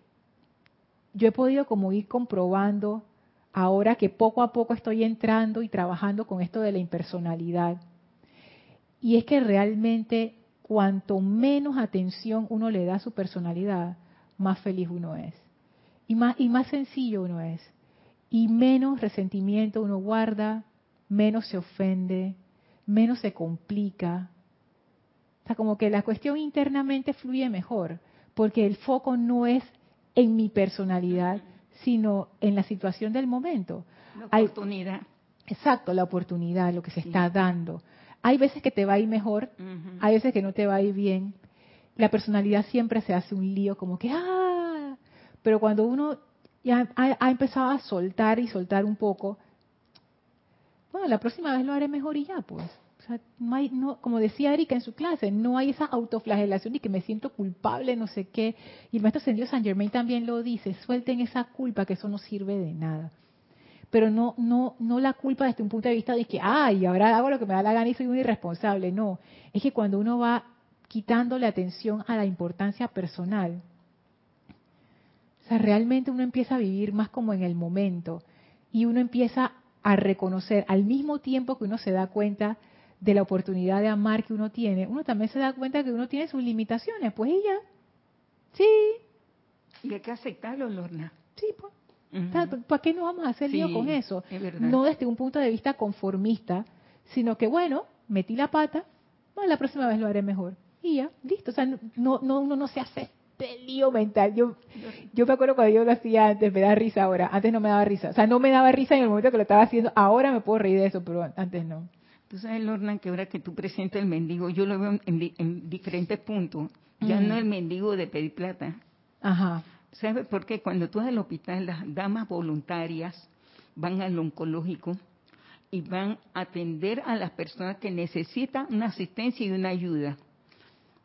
yo he podido como ir comprobando ahora que poco a poco estoy entrando y trabajando con esto de la impersonalidad. Y es que realmente cuanto menos atención uno le da a su personalidad, más feliz uno es. Y más, y más sencillo uno es y menos resentimiento uno guarda, menos se ofende, menos se complica. O sea, como que la cuestión internamente fluye mejor, porque el foco no es en mi personalidad, sino en la situación del momento. La oportunidad. exacto, la oportunidad, lo que se está dando. Hay veces que te va a ir mejor, hay veces que no te va a ir bien. La personalidad siempre se hace un lío, como que, ah, pero cuando uno ya ha, empezado a soltar y soltar un poco, bueno, la próxima vez lo haré mejor y ya, pues. No hay, no, como decía Erika en su clase, no hay esa autoflagelación y que me siento culpable, no sé qué. Y el maestro Ascendido San Germain también lo dice, suelten esa culpa, que eso no sirve de nada. Pero no, no, no la culpa desde un punto de vista de que, ay, ahora hago lo que me da la gana y soy un irresponsable. No, es que cuando uno va quitándole atención a la importancia personal, sea, realmente uno empieza a vivir más como en el momento y uno empieza a reconocer al mismo tiempo que uno se da cuenta de la oportunidad de amar que uno tiene, uno también se da cuenta que uno tiene sus limitaciones, pues ella, sí. Y hay que aceptarlo, Lorna. Sí, pues. ¿Para qué no vamos a hacer lío con eso? No desde un punto de vista conformista, sino que, bueno, metí la pata, bueno, la próxima vez lo haré mejor. Y ya, listo. O sea, no, no, uno no se hace lío mental. Yo, yo me acuerdo cuando yo lo hacía antes, me da risa ahora. Antes no me daba risa. O sea, no me daba risa en el momento que lo estaba haciendo. Ahora me puedo reír de eso, pero antes no. Tú sabes, Lorna, que ahora que tú presentas el mendigo, yo lo veo en, diferentes puntos. Ya no el mendigo de pedir plata. Ajá. ¿Sabes por qué? Cuando tú vas al hospital, las damas voluntarias van al oncológico y van a atender a las personas que necesitan una asistencia y una ayuda.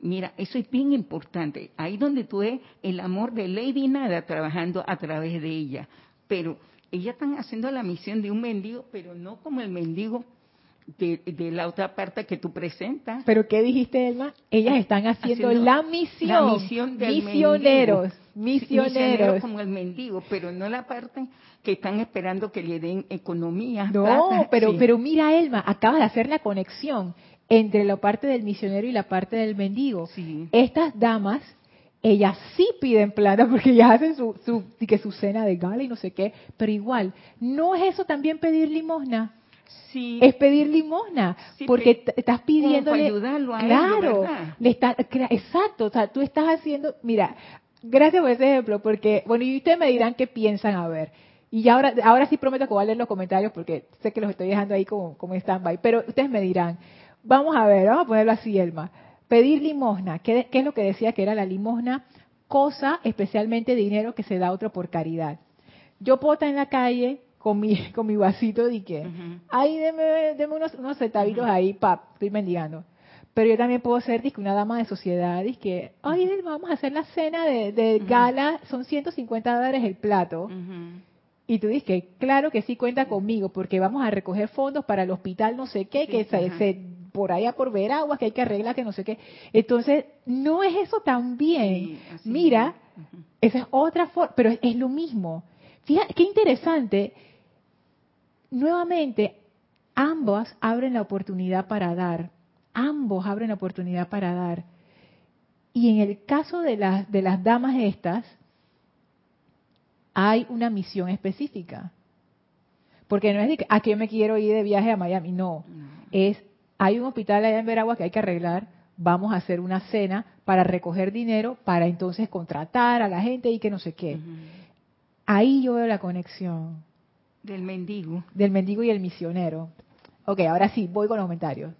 Mira, eso es bien importante. Ahí donde tú ves el amor de Lady Nada trabajando a través de ella. Pero ellas están haciendo la misión de un mendigo, pero no como el mendigo de, la otra parte que tú presentas. ¿Pero qué dijiste, Elma? Ellas ah, están haciendo, la misión. La misión del misioneros. Misioneros. Misioneros como el mendigo, pero no la parte que están esperando que le den economía. No, pero, pero mira, Elma, acabas de hacer la conexión entre la parte del misionero y la parte del mendigo. Estas damas, ellas sí piden plata porque ellas hacen su, su, que su cena de gala y no sé qué, pero igual, ¿no es eso también pedir limosna? Sí. Es pedir limosna, porque estás pidiéndole ayudarlo a claro, le está, exacto, o sea, tú estás haciendo, mira, gracias por ese ejemplo, porque bueno, y ustedes me dirán qué piensan a ver. Y ya ahora, ahora sí prometo que voy a leer los comentarios porque sé que los estoy dejando ahí como, como stand-by, pero ustedes me dirán, Vamos a ver, vamos a ponerlo así, Elma. Pedir limosna. ¿Qué, es lo que decía que era la limosna? Cosa, especialmente dinero que se da a otro por caridad. Yo puedo estar en la calle con mi, con mi vasito de que, ay, deme, unos, unos centavitos ahí, pap, estoy mendigando. pero yo también puedo ser disque, una dama de sociedad y que, ay, vamos a hacer la cena de, gala, son 150 dólares el plato. Y tú dices claro que sí cuenta conmigo, porque vamos a recoger fondos para el hospital no sé qué, que se, por allá por ver aguas, que hay que arreglar, que no sé qué. Entonces, no es eso también. Mira, esa es otra forma, pero es, lo mismo. Fíjate, qué interesante. Nuevamente, ambos abren la oportunidad para dar ambos abren la oportunidad para dar. Y en el caso de las, de las damas estas, hay una misión específica. Porque no es de a qué me quiero ir de viaje a Miami, no. Es, hay un hospital allá en Veragua que hay que arreglar, vamos a hacer una cena para recoger dinero, para entonces contratar a la gente y que no sé qué. Ahí yo veo la conexión. Del mendigo. Del mendigo y el misionero. Ok, ahora sí, voy con los comentarios.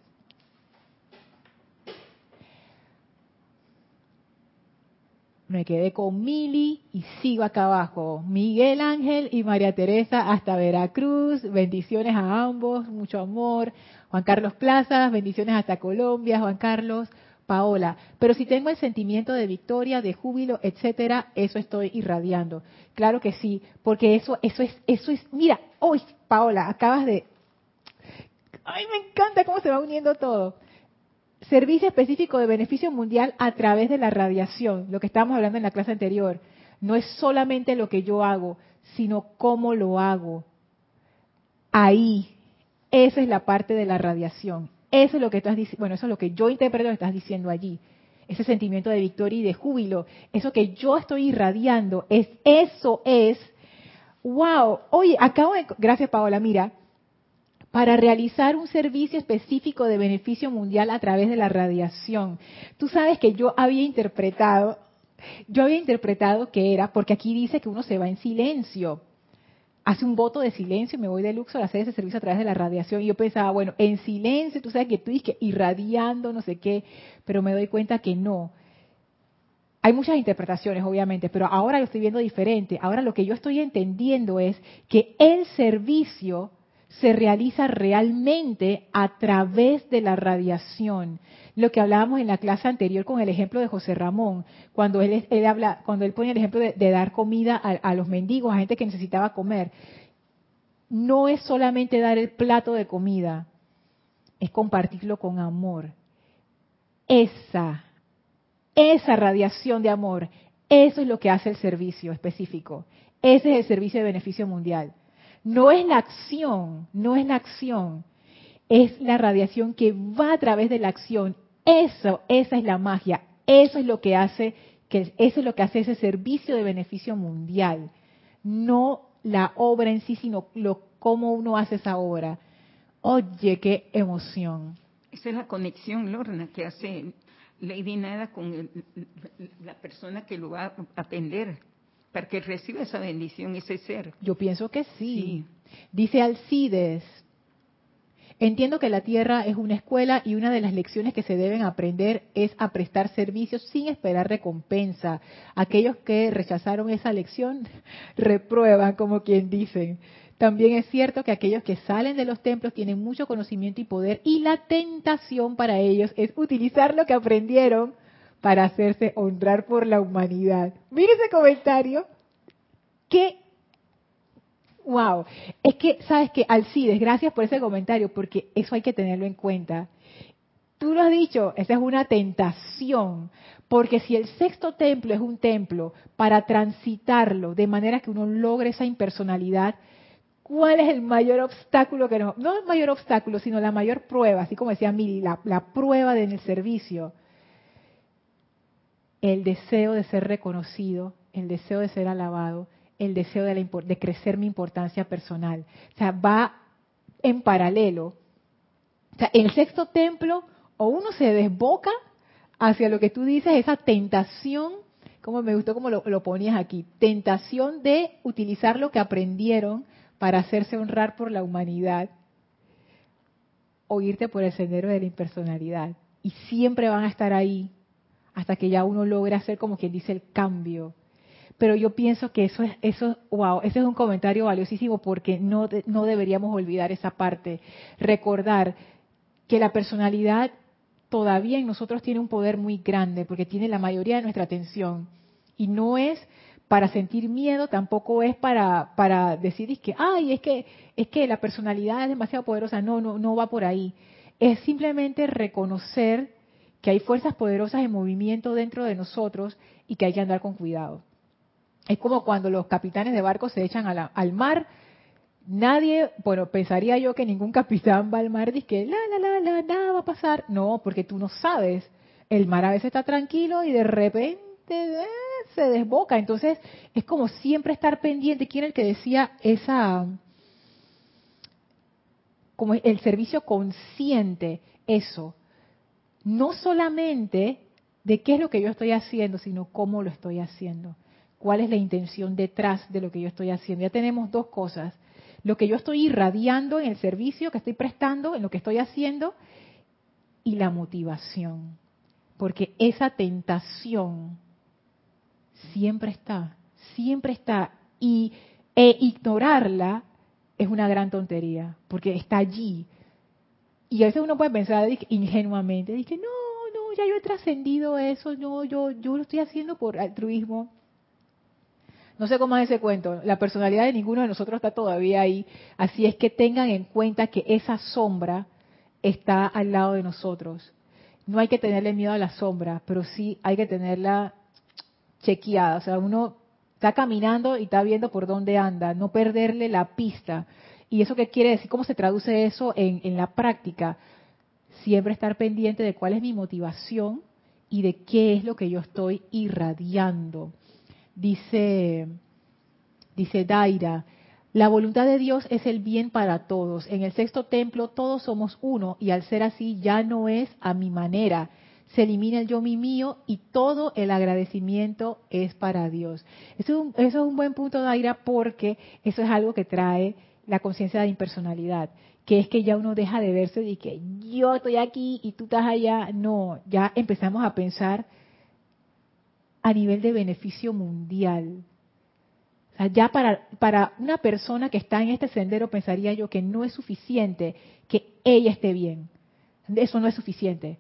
Me quedé con Mili y sigo acá abajo. Miguel Ángel y María Teresa hasta Veracruz. Bendiciones a ambos, mucho amor. Juan Carlos Plazas, bendiciones hasta Colombia, Juan Carlos. Paola, pero si tengo el sentimiento de victoria, de júbilo, etcétera, eso estoy irradiando. Claro que sí, porque eso, eso es, eso es, mira, hoy, Paola, acabas de, ay, me encanta cómo se va uniendo todo servicio específico de beneficio mundial a través de la radiación, lo que estábamos hablando en la clase anterior. No es solamente lo que yo hago, sino cómo lo hago. Ahí, esa es la parte de la radiación. Eso es lo que estás diciendo, bueno, eso es lo que yo interpreto que estás diciendo allí. Ese sentimiento de victoria y de júbilo, eso que yo estoy irradiando, es eso es wow. Oye, acabo de gracias Paola, mira, para realizar un servicio específico de beneficio mundial a través de la radiación. Tú sabes que yo había interpretado, yo había interpretado que era, porque aquí dice que uno se va en silencio, hace un voto de silencio y me voy de Luxor a hacer ese servicio a través de la radiación. Y yo pensaba, bueno, en silencio, tú sabes que tú dices que irradiando, no sé qué, pero me doy cuenta que no. Hay muchas interpretaciones, obviamente, pero ahora lo estoy viendo diferente. Ahora lo que yo estoy entendiendo es que el servicio se realiza realmente a través de la radiación. Lo que hablábamos en la clase anterior con el ejemplo de José Ramón, cuando él, habla, cuando él pone el ejemplo de, dar comida a, los mendigos, a gente que necesitaba comer. No es solamente dar el plato de comida, es compartirlo con amor. Esa, esa radiación de amor, eso es lo que hace el servicio específico. Ese es el servicio de beneficio mundial. No es la acción, no es la acción, es la radiación que va a través de la acción. Eso, esa es la magia. Eso es lo que hace que eso es lo que hace ese servicio de beneficio mundial. No la obra en sí, sino lo cómo uno hace esa obra. Oye, qué emoción. Esa es la conexión, Lorna, que hace Lady Nada con la persona que lo va a atender que reciba esa bendición, ese ser. Yo pienso que sí. Dice Alcides, entiendo que la Tierra es una escuela y una de las lecciones que se deben aprender es a prestar servicios sin esperar recompensa. Aquellos que rechazaron esa lección reprueban, como quien dicen. También es cierto que aquellos que salen de los templos tienen mucho conocimiento y poder y la tentación para ellos es utilizar lo que aprendieron para hacerse honrar por la humanidad. Mire ese comentario. Qué wow. Es que, ¿sabes que Alcides, gracias por ese comentario, porque eso hay que tenerlo en cuenta. Tú lo has dicho, esa es una tentación, porque si el sexto templo es un templo para transitarlo de manera que uno logre esa impersonalidad, ¿cuál es el mayor obstáculo que no? No el mayor obstáculo, sino la mayor prueba, así como decía Mili, la, la prueba en el servicio el deseo de ser reconocido, el deseo de ser alabado, el deseo de, crecer mi importancia personal. O sea, va en paralelo. O sea, el sexto templo, o uno se desboca hacia lo que tú dices, esa tentación, como me gustó como lo, lo ponías aquí, tentación de utilizar lo que aprendieron para hacerse honrar por la humanidad, o irte por el sendero de la impersonalidad. Y siempre van a estar ahí hasta que ya uno logra hacer como quien dice el cambio. Pero yo pienso que eso es, eso, wow, ese es un comentario valiosísimo porque no, no deberíamos olvidar esa parte. Recordar que la personalidad todavía en nosotros tiene un poder muy grande porque tiene la mayoría de nuestra atención. Y no es para sentir miedo, tampoco es para, para decir que, ay, es que, es que la personalidad es demasiado poderosa. No, no, no va por ahí. Es simplemente reconocer que hay fuerzas poderosas en movimiento dentro de nosotros y que hay que andar con cuidado. Es como cuando los capitanes de barcos se echan al mar. Nadie, bueno, pensaría yo que ningún capitán va al mar y la, la, la, la, nada va a pasar. No, porque tú no sabes. El mar a veces está tranquilo y de repente eh, se desboca. Entonces, es como siempre estar pendiente. ¿Quién es el que decía esa, como el servicio consciente? Eso. No solamente de qué es lo que yo estoy haciendo, sino cómo lo estoy haciendo cuál es la intención detrás de lo que yo estoy haciendo. Ya tenemos dos cosas. Lo que yo estoy irradiando en el servicio que estoy prestando, en lo que estoy haciendo, y la motivación. Porque esa tentación siempre está, siempre está. Y e ignorarla es una gran tontería, porque está allí. Y a veces uno puede pensar ingenuamente, dice, no, no, ya yo he trascendido eso, no, yo, yo lo estoy haciendo por altruismo. No sé cómo es ese cuento. La personalidad de ninguno de nosotros está todavía ahí. Así es que tengan en cuenta que esa sombra está al lado de nosotros. No hay que tenerle miedo a la sombra, pero sí hay que tenerla chequeada. O sea, uno está caminando y está viendo por dónde anda, no perderle la pista. ¿Y eso qué quiere decir? ¿Cómo se traduce eso en, en la práctica? Siempre estar pendiente de cuál es mi motivación y de qué es lo que yo estoy irradiando. Dice, dice Daira, la voluntad de Dios es el bien para todos. En el sexto templo todos somos uno y al ser así ya no es a mi manera. Se elimina el yo mi mío y todo el agradecimiento es para Dios. Es un, eso es un buen punto, Daira, porque eso es algo que trae la conciencia de impersonalidad, que es que ya uno deja de verse y que yo estoy aquí y tú estás allá. No, ya empezamos a pensar a nivel de beneficio mundial. O sea, ya para, para una persona que está en este sendero pensaría yo que no es suficiente que ella esté bien. Eso no es suficiente.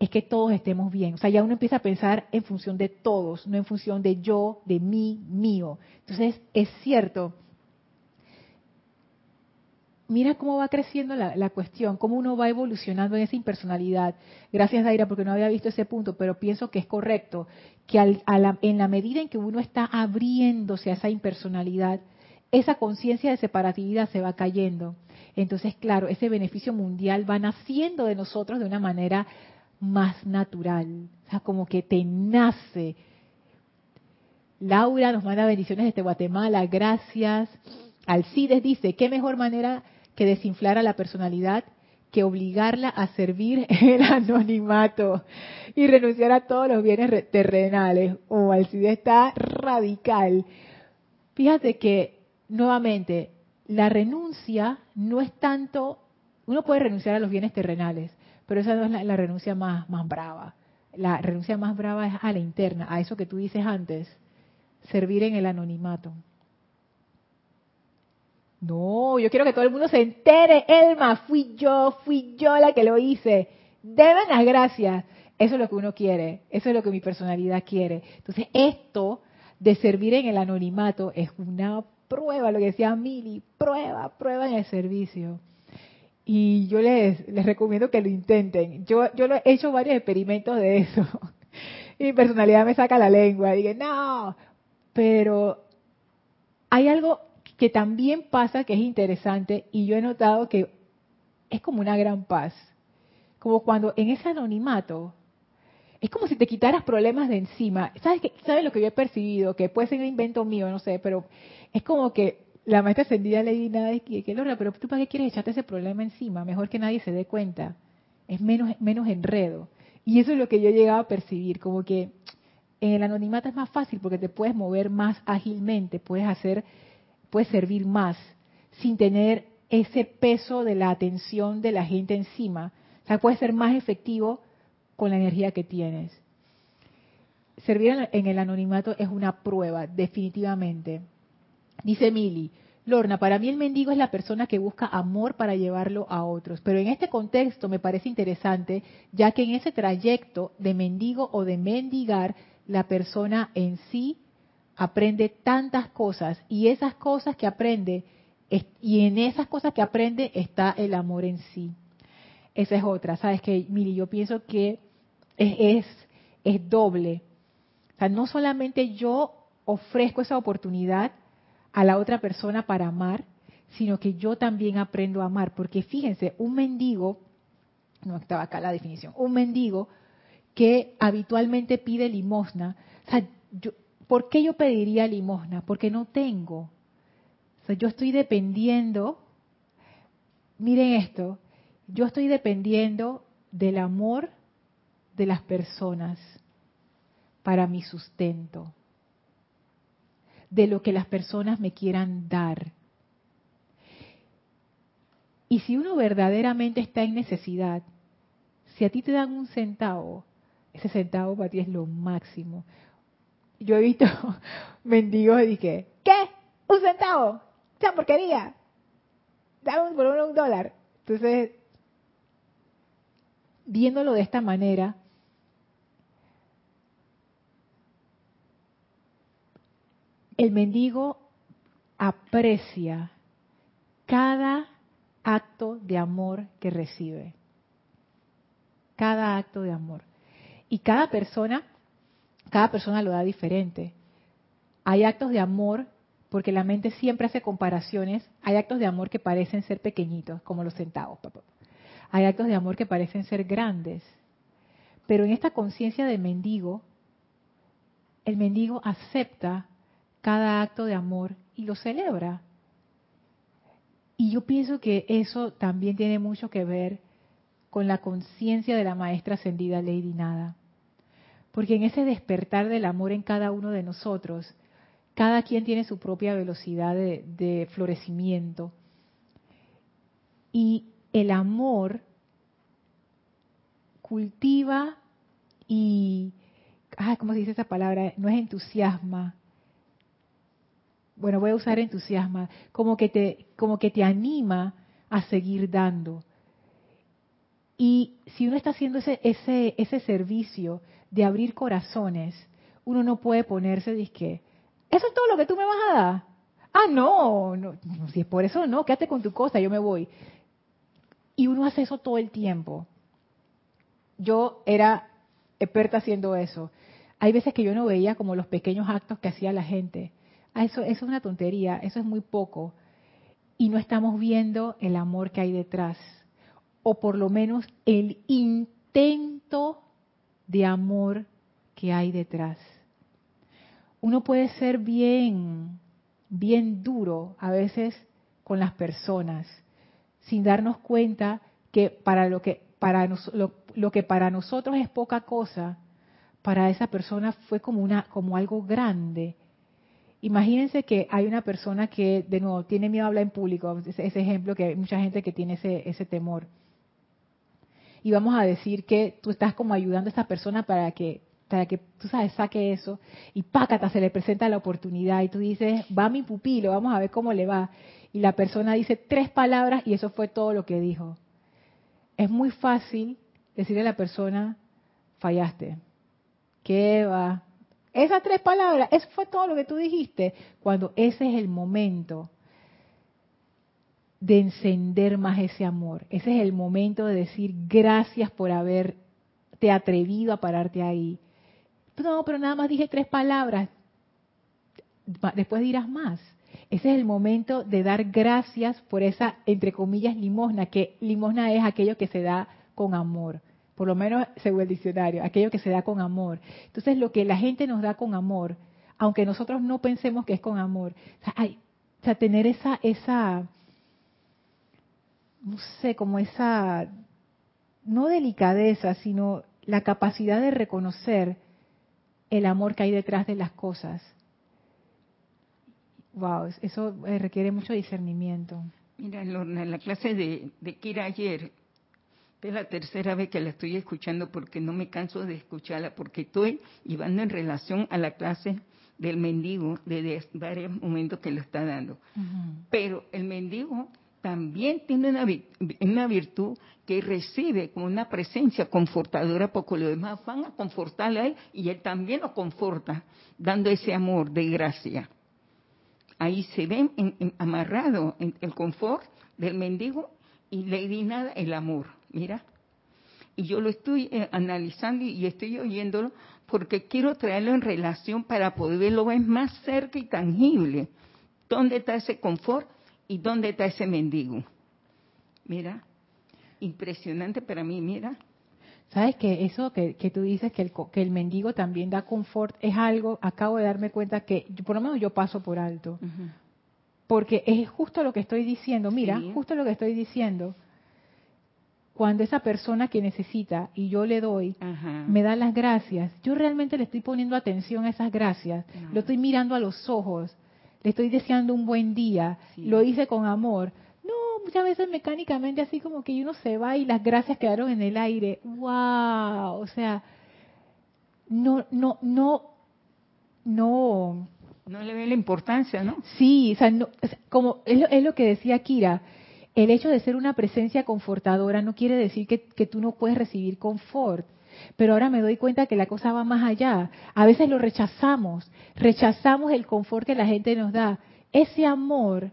Es que todos estemos bien. O sea, ya uno empieza a pensar en función de todos, no en función de yo, de mí, mío. Entonces, es cierto mira cómo va creciendo la, cuestión, cómo uno va evolucionando en esa impersonalidad. Gracias, Daira, porque no había visto ese punto, pero pienso que es correcto, que en la medida en que uno está abriéndose a esa impersonalidad, esa conciencia de separatividad se va cayendo. Entonces, claro, ese beneficio mundial va naciendo de nosotros de una manera más natural, o sea, como que te nace. Laura nos manda bendiciones desde Guatemala, gracias. Alcides dice, qué mejor manera que desinflar a la personalidad que obligarla a servir el anonimato y renunciar a todos los bienes terrenales. O oh, Alcide está radical. Fíjate que, nuevamente, la renuncia no es tanto, uno puede renunciar a los bienes terrenales, pero esa no es la, la renuncia más, más brava. La renuncia más brava es a la interna, a eso que tú dices antes, servir en el anonimato. No, yo quiero que todo el mundo se entere. Elma, fui yo, fui yo la que lo hice. Deben las gracias. Eso es lo que uno quiere. Eso es lo que mi personalidad quiere. Entonces, esto de servir en el anonimato es una prueba, lo que decía Mili, prueba, prueba en el servicio. Y yo les, les recomiendo que lo intenten. Yo, yo he hecho varios experimentos de eso. Y mi personalidad me saca la lengua. Dije, no, pero hay algo que también pasa que es interesante y yo he notado que es como una gran paz. Como cuando en ese anonimato es como si te quitaras problemas de encima. ¿Sabes, qué? ¿Sabes lo que yo he percibido? Que puede ser un invento mío, no sé, pero es como que la maestra ascendida le di nada de que, que pero tú para qué quieres echarte ese problema encima? Mejor que nadie se dé cuenta. Es menos, menos enredo. Y eso es lo que yo he llegado a percibir, como que en el anonimato es más fácil porque te puedes mover más ágilmente, puedes hacer puede servir más sin tener ese peso de la atención de la gente encima. O sea, puede ser más efectivo con la energía que tienes. Servir en el anonimato es una prueba, definitivamente. Dice Mili, Lorna, para mí el mendigo es la persona que busca amor para llevarlo a otros. Pero en este contexto me parece interesante, ya que en ese trayecto de mendigo o de mendigar, la persona en sí aprende tantas cosas y esas cosas que aprende, y en esas cosas que aprende está el amor en sí. Esa es otra, ¿sabes que Miri, yo pienso que es, es, es doble. O sea, no solamente yo ofrezco esa oportunidad, a la otra persona para amar, sino que yo también aprendo a amar. Porque fíjense, un mendigo, no estaba acá la definición, un mendigo que habitualmente pide limosna, o sea, yo, ¿por qué yo pediría limosna? Porque no tengo. O sea, yo estoy dependiendo, miren esto, yo estoy dependiendo del amor de las personas para mi sustento de lo que las personas me quieran dar. Y si uno verdaderamente está en necesidad, si a ti te dan un centavo, ese centavo para ti es lo máximo. Yo he visto mendigos y dije, ¿qué? ¿Un centavo? ¿Esa porquería? Dame por uno un dólar. Entonces, viéndolo de esta manera, el mendigo aprecia cada acto de amor que recibe. Cada acto de amor. Y cada persona, cada persona lo da diferente. Hay actos de amor, porque la mente siempre hace comparaciones, hay actos de amor que parecen ser pequeñitos, como los centavos. Hay actos de amor que parecen ser grandes. Pero en esta conciencia de mendigo, el mendigo acepta cada acto de amor y lo celebra. Y yo pienso que eso también tiene mucho que ver con la conciencia de la maestra ascendida Lady Nada. Porque en ese despertar del amor en cada uno de nosotros, cada quien tiene su propia velocidad de, florecimiento. Y el amor cultiva y, ay, ¿cómo se dice esa palabra? No es entusiasma, bueno, voy a usar entusiasmo, como que te, como que te anima a seguir dando. Y si uno está haciendo ese, ese, ese servicio de abrir corazones, uno no puede ponerse disque, ¿eso es todo lo que tú me vas a dar? Ah, no, no, si es por eso no, quédate con tu cosa, yo me voy. Y uno hace eso todo el tiempo. Yo era experta haciendo eso. Hay veces que yo no veía como los pequeños actos que hacía la gente Ah, eso, es una tontería, eso es muy poco. Y no estamos viendo el amor que hay detrás, o por lo menos el intento de amor que hay detrás. Uno puede ser bien, bien duro a veces con las personas, sin darnos cuenta que para lo que para lo que para nosotros es poca cosa, para esa persona fue como una como algo grande Imagínense que hay una persona que, de nuevo, tiene miedo a hablar en público, ese, ejemplo que hay mucha gente que tiene ese, ese temor. Y vamos a decir que tú estás como ayudando a esa persona para que, para que tú sabes, saque eso, y pácata, se le presenta la oportunidad, y tú dices, va mi pupilo, vamos a ver cómo le va. Y la persona dice tres palabras y eso fue todo lo que dijo. Es muy fácil decirle a la persona, fallaste. ¿Qué va? Esas tres palabras, eso fue todo lo que tú dijiste, cuando ese es el momento de encender más ese amor. Ese es el momento de decir gracias por haberte atrevido a pararte ahí. No, pero nada más dije tres palabras. Después dirás más. Ese es el momento de dar gracias por esa, entre comillas, limosna, que limosna es aquello que se da con amor por lo menos según el diccionario, aquello que se da con amor. Entonces, lo que la gente nos da con amor, aunque nosotros no pensemos que es con amor, o sea, tener esa, esa, no sé, como esa, no delicadeza, sino la capacidad de reconocer el amor que hay detrás de las cosas. Wow, eso eh, requiere mucho discernimiento. Mira, Lorna, en la clase de, de Kira ayer, es la tercera vez que la estoy escuchando porque no me canso de escucharla, porque estoy llevando en relación a la clase del mendigo desde varios momentos que lo está dando. Pero el mendigo también tiene una, virtud que recibe como una presencia confortadora, porque los demás van a confortarle a él y él también lo conforta, dando ese amor de gracia. Ahí se ven amarrado en el confort del mendigo y Lady Nada el amor. Mira. Y yo lo estoy eh, analizando y estoy oyéndolo porque quiero traerlo en relación para poderlo ver más cerca y tangible. ¿Dónde está ese confort y dónde está ese mendigo? Mira, impresionante para mí, mira. ¿Sabes que eso que, tú dices, que el, que el mendigo también da confort, es algo, acabo de darme cuenta que por lo menos yo paso por alto. Porque es justo lo que estoy diciendo, mira, justo lo que estoy diciendo. Cuando esa persona que necesita y yo le doy, me da las gracias, yo realmente le estoy poniendo atención a esas gracias, lo estoy mirando a los ojos, le estoy deseando un buen día, lo hice con amor. No, muchas veces mecánicamente así como que uno se va y las gracias quedaron en el aire. ¡Wow! O sea, no, no, no, no. No le ve la importancia, ¿no? Sí, o sea, como es es lo que decía Kira el hecho de ser una presencia confortadora no quiere decir que, tú no puedes recibir confort. Pero ahora me doy cuenta que la cosa va más allá. A veces lo rechazamos, rechazamos el confort que la gente nos da. Ese amor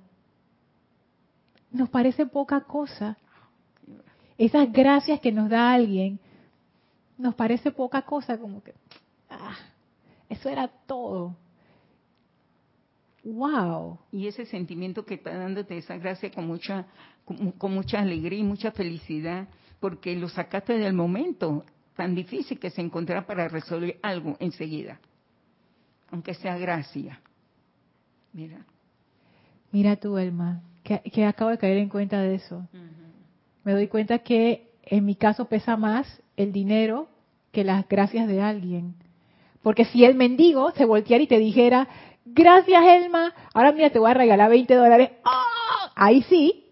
nos parece poca cosa. Esas gracias que nos da alguien nos parece poca cosa, como que, ah, eso era todo wow. Y ese sentimiento que está dándote esa gracia con mucha, con, mucha alegría y mucha felicidad, porque lo sacaste del momento tan difícil que se encontrará para resolver algo enseguida, aunque sea gracia. Mira. Mira tú, Elma, que, acabo de caer en cuenta de eso. Me doy cuenta que en mi caso pesa más el dinero que las gracias de alguien. Porque si el mendigo se volteara y te dijera, gracias Elma, ahora mira, te voy a regalar 20 dólares. ¡Oh! Ahí sí.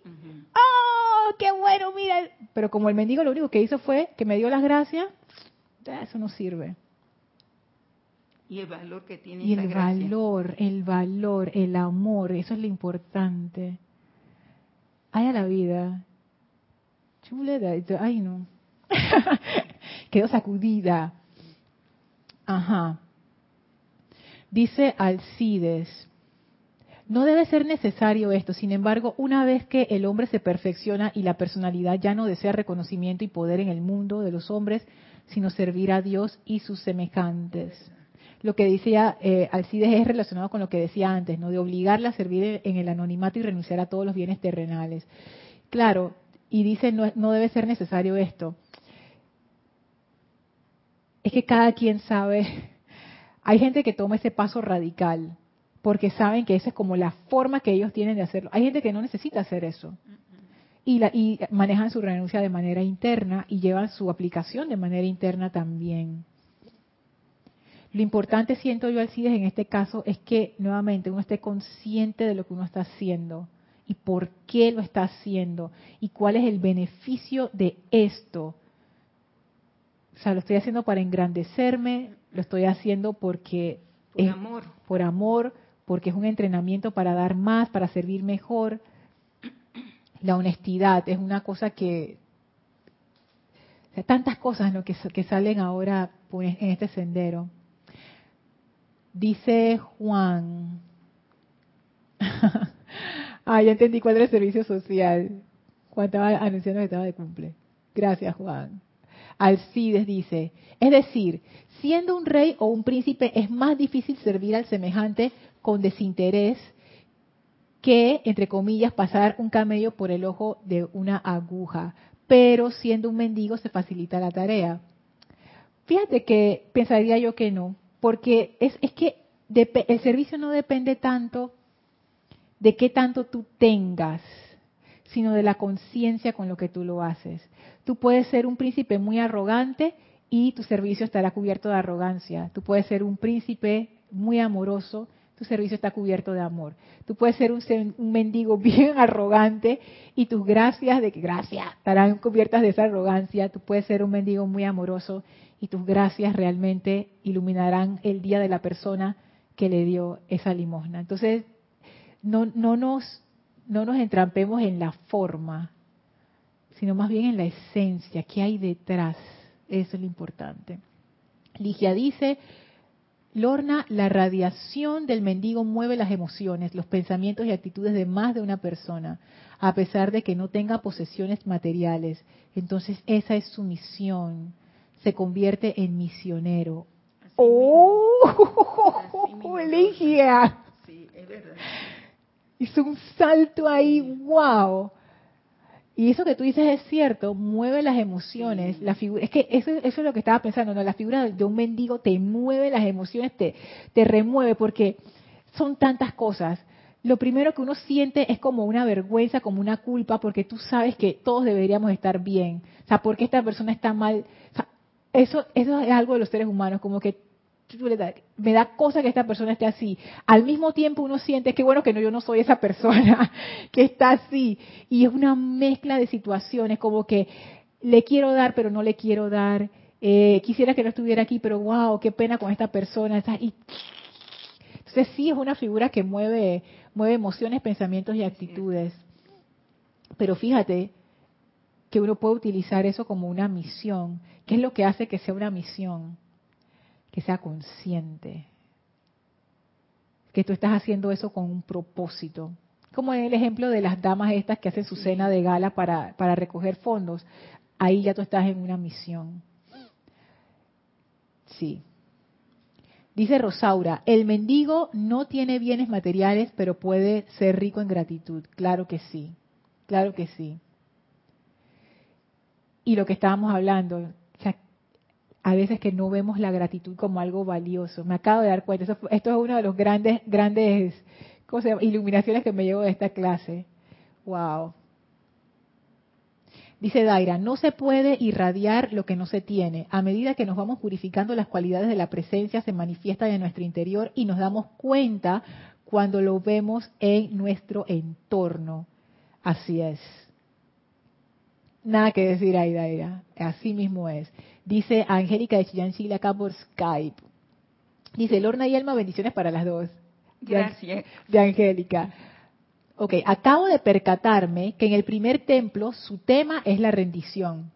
¡Oh, qué bueno, mira! Pero como el mendigo lo único que hizo fue que me dio las gracias, eso no sirve. Y el valor que tiene Y el valor, el valor, el amor, eso es lo importante. Ay, a la vida. Chuleta, ay no. Quedó sacudida. Ajá. Dice Alcides, no debe ser necesario esto, sin embargo, una vez que el hombre se perfecciona y la personalidad ya no desea reconocimiento y poder en el mundo de los hombres, sino servir a Dios y sus semejantes. Lo que decía eh, Alcides es relacionado con lo que decía antes, ¿no? De obligarla a servir en el anonimato y renunciar a todos los bienes terrenales. Claro, y dice no, no debe ser necesario esto. Es que cada quien sabe hay gente que toma ese paso radical porque saben que esa es como la forma que ellos tienen de hacerlo. Hay gente que no necesita hacer eso. Y, y manejan su renuncia de manera interna y llevan su aplicación de manera interna también. Lo importante, siento yo, Alcides, en este caso, es que nuevamente uno esté consciente de lo que uno está haciendo y por qué lo está haciendo y cuál es el beneficio de esto. O sea, lo estoy haciendo para engrandecerme, lo estoy haciendo porque por es amor. por amor, porque es un entrenamiento para dar más, para servir mejor. La honestidad es una cosa que tantas cosas ¿no? que, que salen ahora pues, en este sendero. Dice Juan. ah, ya entendí cuál era el servicio social. Juan estaba anunciando que estaba de cumple. Gracias, Juan. Alcides dice, es decir, siendo un rey o un príncipe es más difícil servir al semejante con desinterés que, entre comillas, pasar un camello por el ojo de una aguja, pero siendo un mendigo se facilita la tarea. Fíjate que pensaría yo que no, porque es, es que el servicio no depende tanto de qué tanto tú tengas, sino de la conciencia con lo que tú lo haces. Tú puedes ser un príncipe muy arrogante y tu servicio estará cubierto de arrogancia. Tú puedes ser un príncipe muy amoroso, tu servicio está cubierto de amor. Tú puedes ser un, mendigo bien arrogante y tus gracias de que gracias estarán cubiertas de esa arrogancia. Tú puedes ser un mendigo muy amoroso y tus gracias realmente iluminarán el día de la persona que le dio esa limosna. Entonces, no, no, nos, no nos entrampemos en la forma, sino más bien en la esencia, qué hay detrás. Eso es lo importante. Ligia dice, Lorna, la radiación del mendigo mueve las emociones, los pensamientos y actitudes de más de una persona, a pesar de que no tenga posesiones materiales. Entonces esa es su misión. Se convierte en misionero. ¡Oh! Ligia. Sí, es verdad. Hizo un salto ahí, wow. Y eso que tú dices es cierto, mueve las emociones. La figura, es que eso, eso, es lo que estaba pensando, ¿no? La figura de un mendigo te mueve las emociones, te, te remueve, porque son tantas cosas. Lo primero que uno siente es como una vergüenza, como una culpa, porque tú sabes que todos deberíamos estar bien. O sea, ¿por qué esta persona está mal? eso, eso es algo de los seres humanos, como que me da cosa que esta persona esté así. Al mismo tiempo uno siente que bueno que no yo no soy esa persona que está así y es una mezcla de situaciones como que le quiero dar pero no le quiero dar. Eh, quisiera que no estuviera aquí pero wow qué pena con esta persona. Y, entonces sí es una figura que mueve mueve emociones, pensamientos y actitudes. Pero fíjate que uno puede utilizar eso como una misión. ¿Qué es lo que hace que sea una misión? Que sea consciente, que tú estás haciendo eso con un propósito. Como en el ejemplo de las damas estas que hacen su cena de gala para, para recoger fondos, ahí ya tú estás en una misión. Sí. Dice Rosaura, el mendigo no tiene bienes materiales, pero puede ser rico en gratitud. Claro que sí, claro que sí. Y lo que estábamos hablando, a veces que no vemos la gratitud como algo valioso. Me acabo de dar cuenta, esto es uno de los grandes, grandes iluminaciones que me llevo de esta clase. Wow. Dice Daira, no se puede irradiar lo que no se tiene. A medida que nos vamos purificando, las cualidades de la presencia se manifiestan en nuestro interior y nos damos cuenta cuando lo vemos en nuestro entorno. Así es. Nada que decir ahí, Daira. Así mismo es. Dice Angélica de Chillán, Chile, acá por Skype. Dice, Lorna y Elma, bendiciones para las dos. Gracias. De Angélica. Ok, acabo de percatarme que en el primer templo su tema es la rendición.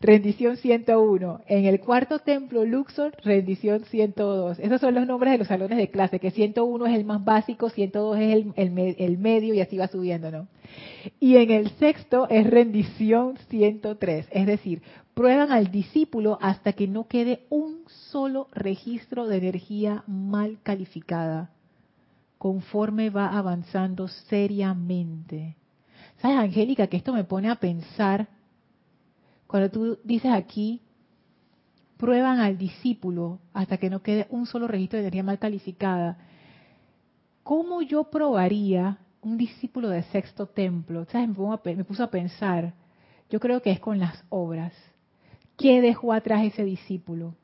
Rendición 101. En el cuarto templo Luxor, rendición 102. Esos son los nombres de los salones de clase, que 101 es el más básico, 102 es el, el medio y así va subiendo, ¿no? Y en el sexto es rendición 103. Es decir, prueban al discípulo hasta que no quede un solo registro de energía mal calificada, conforme va avanzando seriamente. ¿Sabes, Angélica, que esto me pone a pensar, cuando tú dices aquí, prueban al discípulo hasta que no quede un solo registro de energía mal calificada, ¿cómo yo probaría un discípulo de sexto templo? ¿Sabes? Me, me puso a pensar, yo creo que es con las obras ¿Qué dejó atrás ese discípulo?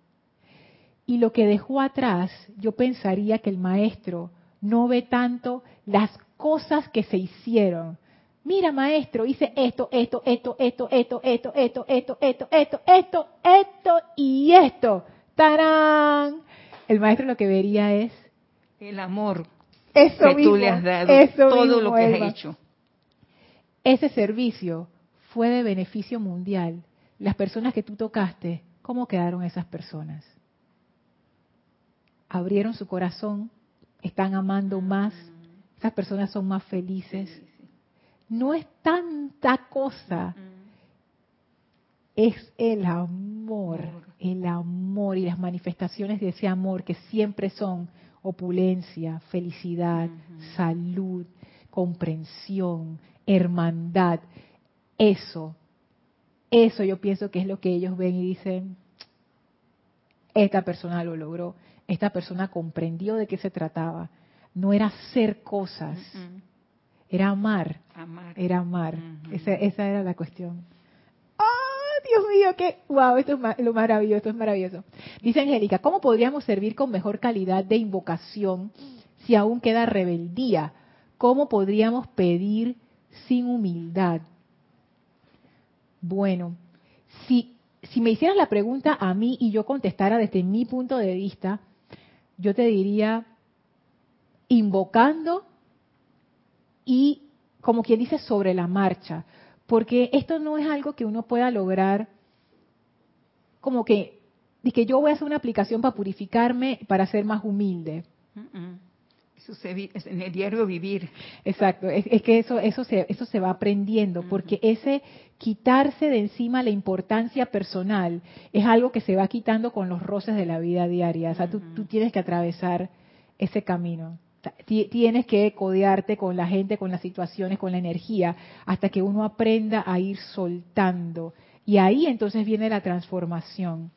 Y lo que dejó atrás, yo pensaría que el maestro no ve tanto las cosas que se hicieron. Mira, maestro, hice esto, esto, esto, esto, esto, esto, esto, esto, esto, esto, esto, esto y esto. ¡Tarán! El maestro lo que vería es el amor eso que tú le has dado, todo lo que has hecho. Ese servicio fue de beneficio mundial las personas que tú tocaste, ¿cómo quedaron esas personas? Abrieron su corazón, están amando más, esas personas son más felices. No es tanta cosa, es el amor, el amor y las manifestaciones de ese amor que siempre son opulencia, felicidad, salud, comprensión, hermandad. Eso eso yo pienso que es lo que ellos ven y dicen, esta persona lo logró, esta persona comprendió de qué se trataba. No era hacer cosas, era amar, era amar. esa, esa, era la cuestión. ¡Ah, Dios mío! ¡Qué! ¡Wow! Esto es lo maravilloso, esto es maravilloso. Dice Angélica, ¿cómo podríamos servir con mejor calidad de invocación si aún queda rebeldía? ¿Cómo podríamos pedir sin humildad? Bueno, si, si me hicieras la pregunta a mí y yo contestara desde mi punto de vista, yo te diría, invocando y, como quien dice, sobre la marcha. Porque esto no es algo que uno pueda lograr como que, de que yo voy a hacer una aplicación para purificarme, para ser más humilde. Eso se, es en el diario vivir. Exacto, es, que eso, eso, se, eso se va aprendiendo, porque ese quitarse de encima la importancia personal es algo que se va quitando con los roces de la vida diaria. O sea, tú, tú tienes que atravesar ese camino. Tienes que codearte con la gente, con las situaciones, con la energía, hasta que uno aprenda a ir soltando. Y ahí entonces viene la transformación.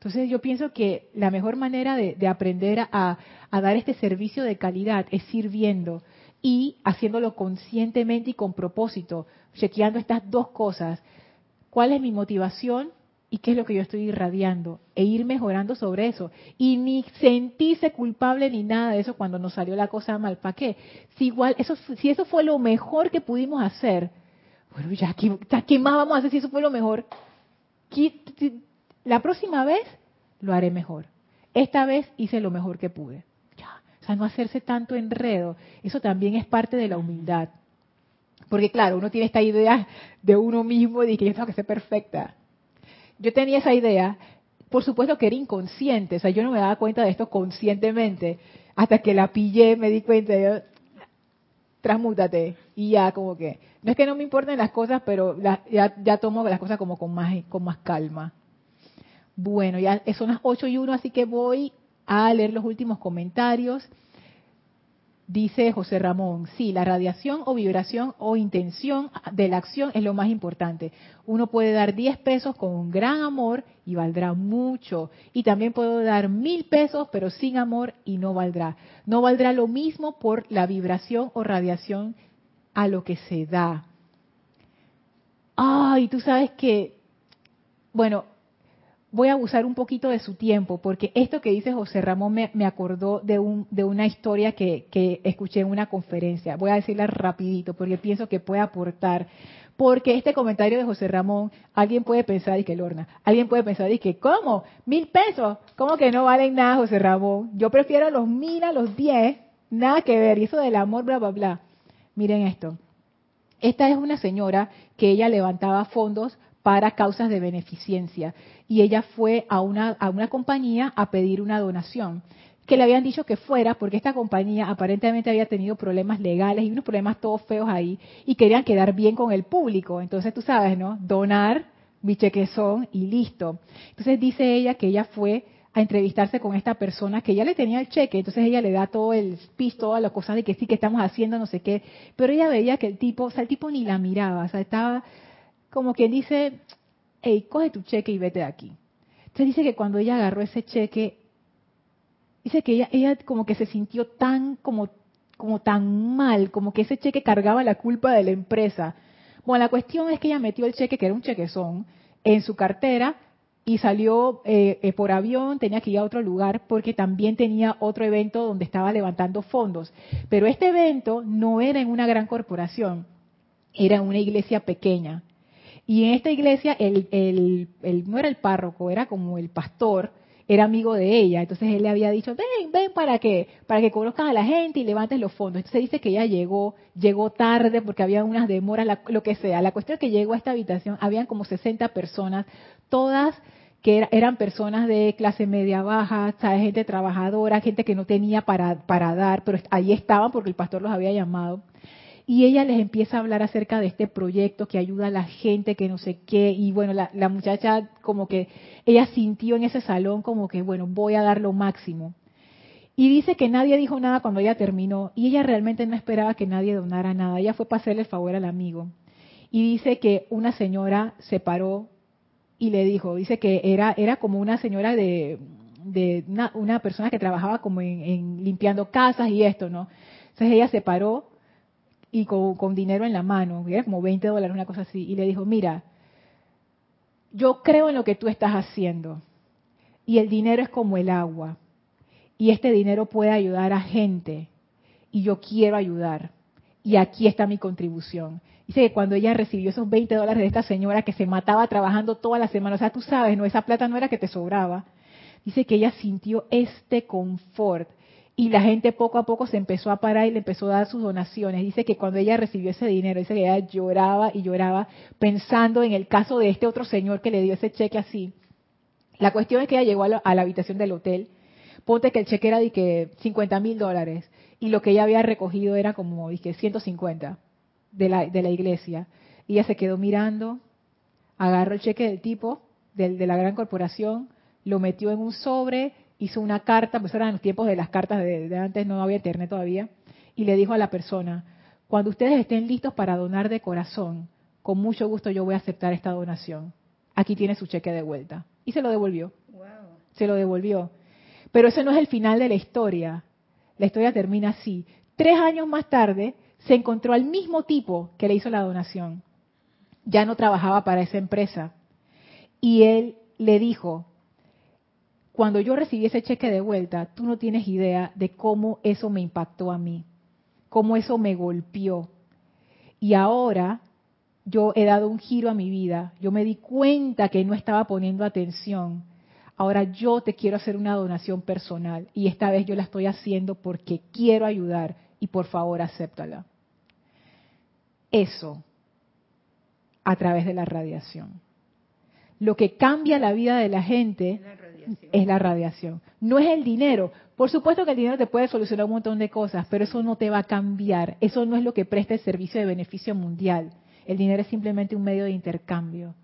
Entonces yo pienso que la mejor manera de, aprender a, dar este servicio de calidad es sirviendo y haciéndolo conscientemente y con propósito, chequeando estas dos cosas. ¿Cuál es mi motivación? Y qué es lo que yo estoy irradiando e ir mejorando sobre eso. Y ni sentirse culpable ni nada de eso cuando nos salió la cosa mal. Para qué si igual eso si eso fue lo mejor que pudimos hacer bueno ya qué, más vamos a hacer si eso fue lo mejor la próxima vez lo haré mejor. Esta vez hice lo mejor que pude. Ya. O sea no hacerse tanto enredo. Eso también es parte de la humildad. Porque claro uno tiene esta idea de uno mismo de que yo tengo que ser perfecta yo tenía esa idea, por supuesto que era inconsciente, o sea, yo no me daba cuenta de esto conscientemente, hasta que la pillé, me di cuenta, yo, transmútate, y ya como que, no es que no me importen las cosas, pero ya, tomo las cosas como con más, con más calma. Bueno, ya son las 8 y 1, así que voy a leer los últimos comentarios. Dice José Ramón, sí, la radiación o vibración o intención de la acción es lo más importante. Uno puede dar 10 pesos con un gran amor y valdrá mucho. Y también puedo dar mil pesos pero sin amor y no valdrá. No valdrá lo mismo por la vibración o radiación a lo que se da. Ay, tú sabes que, bueno, voy a abusar un poquito de su tiempo, porque esto que dice José Ramón me, acordó de, un, de una historia que, escuché en una conferencia. Voy a decirla rapidito, porque pienso que puede aportar. Porque este comentario de José Ramón, alguien puede pensar, y que Lorna, alguien puede pensar, y que, ¿cómo? ¿Mil pesos? ¿Cómo que no valen nada, José Ramón? Yo prefiero los mil a los diez, nada que ver, y eso del amor, bla, bla, bla. Miren esto. Esta es una señora que ella levantaba fondos para causas de beneficencia. Y ella fue a una, a una compañía a pedir una donación que le habían dicho que fuera porque esta compañía aparentemente había tenido problemas legales y unos problemas todos feos ahí y querían quedar bien con el público. Entonces tú sabes, ¿no? Donar mi chequezón y listo. Entonces dice ella que ella fue a entrevistarse con esta persona que ya le tenía el cheque, entonces ella le da todo el speech, todas las cosas de que sí que estamos haciendo, no sé qué, pero ella veía que el tipo, o sea, el tipo ni la miraba, o sea, estaba como quien dice, hey, coge tu cheque y vete de aquí. Entonces dice que cuando ella agarró ese cheque, dice que ella, ella como que se sintió tan, como, como tan mal, como que ese cheque cargaba la culpa de la empresa. Bueno, la cuestión es que ella metió el cheque, que era un chequezón, en su cartera y salió eh, eh, por avión, tenía que ir a otro lugar porque también tenía otro evento donde estaba levantando fondos. Pero este evento no era en una gran corporación, era en una iglesia pequeña. Y en esta iglesia, el, el, no era el párroco, era como el pastor, era amigo de ella. Entonces él le había dicho, ven, ven para que, para que conozcas a la gente y levantes los fondos. Entonces dice que ella llegó, llegó tarde porque había unas demoras, lo que sea. La cuestión es que llegó a esta habitación, habían como 60 personas, todas que eran personas de clase media baja, gente trabajadora, gente que no tenía para, para dar, pero ahí estaban porque el pastor los había llamado y ella les empieza a hablar acerca de este proyecto que ayuda a la gente, que no sé qué, y bueno, la, muchacha como que ella sintió en ese salón como que, bueno, voy a dar lo máximo. Y dice que nadie dijo nada cuando ella terminó, y ella realmente no esperaba que nadie donara nada, ella fue para hacerle el favor al amigo. Y dice que una señora se paró y le dijo, dice que era, era como una señora de, de una, persona que trabajaba como en, en limpiando casas y esto, ¿no? Entonces ella se paró y con, dinero en la mano, como 20 dólares, una cosa así, y le dijo, mira, yo creo en lo que tú estás haciendo y el dinero es como el agua y este dinero puede ayudar a gente y yo quiero ayudar y aquí está mi contribución. Dice que cuando ella recibió esos 20 dólares de esta señora que se mataba trabajando toda la semana, o sea, tú sabes, no esa plata no era que te sobraba, dice que ella sintió este confort y la gente poco a poco se empezó a parar y le empezó a dar sus donaciones. Dice que cuando ella recibió ese dinero, dice que ella lloraba y lloraba pensando en el caso de este otro señor que le dio ese cheque así. La cuestión es que ella llegó a la, habitación del hotel, ponte que el cheque era de que 50 mil dólares y lo que ella había recogido era como dije, 150 de la, de la iglesia. Y ella se quedó mirando, agarró el cheque del tipo, del, de la gran corporación, lo metió en un sobre hizo una carta, pues eran los tiempos de las cartas de, antes, no había internet todavía, y le dijo a la persona, cuando ustedes estén listos para donar de corazón, con mucho gusto yo voy a aceptar esta donación. Aquí tiene su cheque de vuelta. Y se lo devolvió. Se lo devolvió. Pero ese no es el final de la historia. La historia termina así. Tres años más tarde se encontró al mismo tipo que le hizo la donación. Ya no trabajaba para esa empresa. Y él le dijo, cuando yo recibí ese cheque de vuelta, tú no tienes idea de cómo eso me impactó a mí, cómo eso me golpeó. Y ahora yo he dado un giro a mi vida, yo me di cuenta que no estaba poniendo atención. Ahora yo te quiero hacer una donación personal y esta vez yo la estoy haciendo porque quiero ayudar y por favor acéptala. Eso a través de la radiación. Lo que cambia la vida de la gente es la radiación. No es el dinero. Por supuesto que el dinero te puede solucionar un montón de cosas, pero eso no te va a cambiar. Eso no es lo que presta el servicio de beneficio mundial. El dinero es simplemente un medio de intercambio.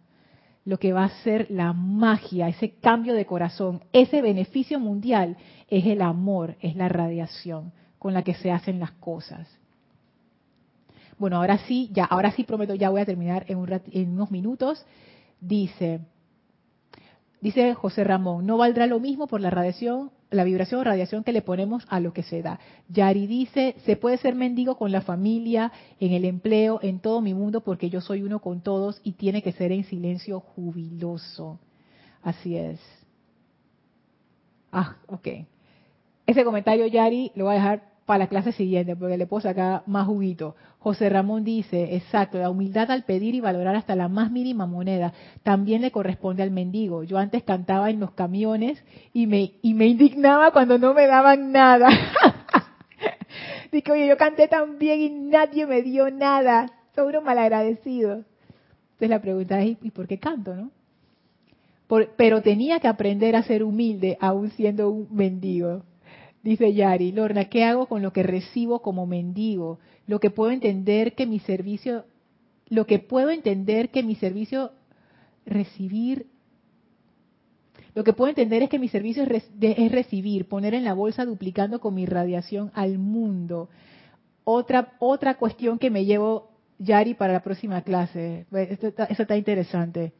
Lo que va a ser la magia, ese cambio de corazón, ese beneficio mundial es el amor, es la radiación con la que se hacen las cosas. Bueno, ahora sí, ya, ahora sí prometo, ya voy a terminar en, en unos minutos. Dice, Dice José Ramón, no valdrá lo mismo por la radiación, la vibración o radiación que le ponemos a lo que se da. Yari dice, se puede ser mendigo con la familia, en el empleo, en todo mi mundo, porque yo soy uno con todos y tiene que ser en silencio jubiloso. Así es. Ah, ok. Ese comentario, Yari, lo voy a dejar para la clase siguiente, porque le puedo sacar más juguito. José Ramón dice, exacto, la humildad al pedir y valorar hasta la más mínima moneda también le corresponde al mendigo. Yo antes cantaba en los camiones y me, y me indignaba cuando no me daban nada. Dice, oye, yo canté tan bien y nadie me dio nada. Soy uno malagradecido. Entonces la pregunta es, ¿y por qué canto, no? pero tenía que aprender a ser humilde aún siendo un mendigo. Dice Yari, Lorna, ¿qué hago con lo que recibo como mendigo? Lo que puedo entender que mi servicio, lo que puedo entender que mi servicio recibir, lo que puedo entender es que mi servicio es, recibir, poner en la bolsa duplicando con mi radiación al mundo. Otra, otra cuestión que me llevo, Yari, para la próxima clase. Eso está interesante.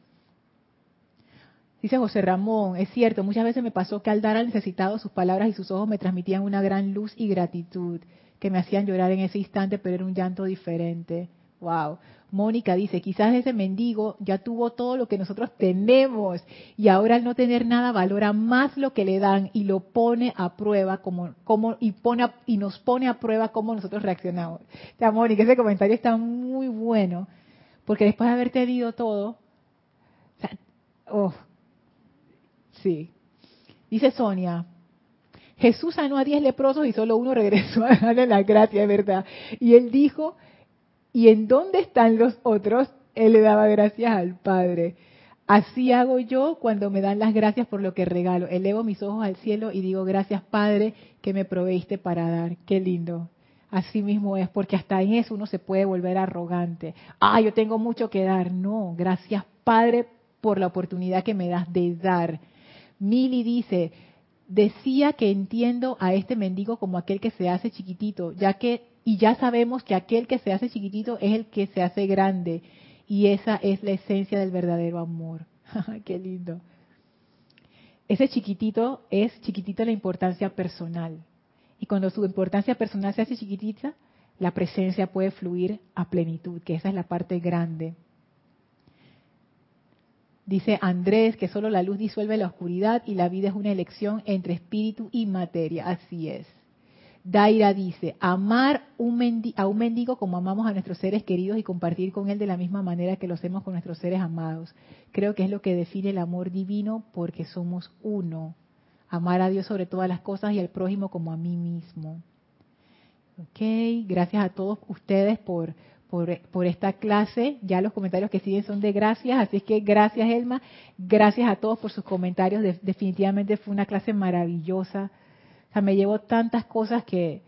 Dice José Ramón, es cierto, muchas veces me pasó que al dar al necesitado sus palabras y sus ojos me transmitían una gran luz y gratitud que me hacían llorar en ese instante, pero era un llanto diferente. Wow. Mónica dice, quizás ese mendigo ya tuvo todo lo que nosotros tenemos y ahora al no tener nada valora más lo que le dan y lo pone a prueba como, como y pone y nos pone a prueba cómo nosotros reaccionamos. O sea, Mónica, ese comentario está muy bueno porque después de haber tenido todo, o sea, oh, Sí. Dice Sonia, Jesús sanó a diez leprosos y solo uno regresó a darle la gracia, ¿verdad? Y él dijo, ¿y en dónde están los otros? Él le daba gracias al Padre. Así hago yo cuando me dan las gracias por lo que regalo. Elevo mis ojos al cielo y digo, gracias Padre que me proveíste para dar. Qué lindo. Así mismo es, porque hasta en eso uno se puede volver arrogante. Ah, yo tengo mucho que dar. No, gracias Padre por la oportunidad que me das de dar Mili dice, decía que entiendo a este mendigo como aquel que se hace chiquitito, ya que y ya sabemos que aquel que se hace chiquitito es el que se hace grande y esa es la esencia del verdadero amor. Qué lindo. Ese chiquitito es chiquitito la importancia personal. Y cuando su importancia personal se hace chiquitita, la presencia puede fluir a plenitud, que esa es la parte grande. Dice Andrés que solo la luz disuelve la oscuridad y la vida es una elección entre espíritu y materia. Así es. Daira dice, amar a un mendigo como amamos a nuestros seres queridos y compartir con él de la misma manera que lo hacemos con nuestros seres amados. Creo que es lo que define el amor divino porque somos uno. Amar a Dios sobre todas las cosas y al prójimo como a mí mismo. Ok, gracias a todos ustedes por, por, esta clase. Ya los comentarios que siguen son de gracias, así que gracias Elma, gracias a todos por sus comentarios. definitivamente fue una clase maravillosa. O sea, me llevo tantas cosas que,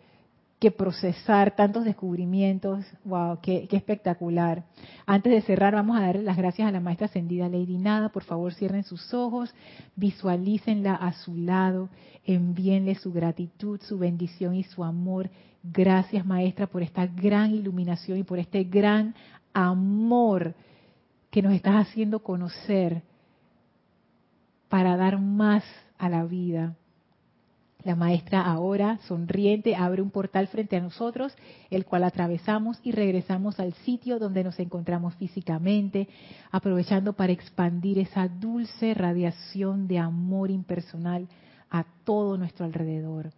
que procesar, tantos descubrimientos. ¡Wow! Qué, espectacular! Antes de cerrar, vamos a dar las gracias a la maestra ascendida Lady Nada. Por favor, cierren sus ojos, visualícenla a su lado, envíenle su gratitud, su bendición y su amor. Gracias, maestra, por esta gran iluminación y por este gran amor que nos estás haciendo conocer para dar más a la vida. La maestra ahora, sonriente, abre un portal frente a nosotros, el cual atravesamos y regresamos al sitio donde nos encontramos físicamente, aprovechando para expandir esa dulce radiación de amor impersonal a todo nuestro alrededor.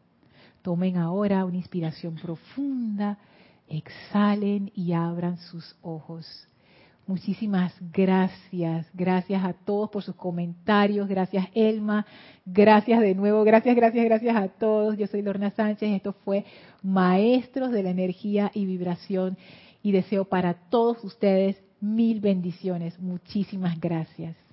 Tomen ahora una inspiración profunda, exhalen y abran sus ojos. Muchísimas gracias, gracias a todos por sus comentarios, gracias Elma, gracias de nuevo, gracias, gracias, gracias a todos. Yo soy Lorna Sánchez, esto fue Maestros de la Energía y Vibración y deseo para todos ustedes mil bendiciones. Muchísimas gracias.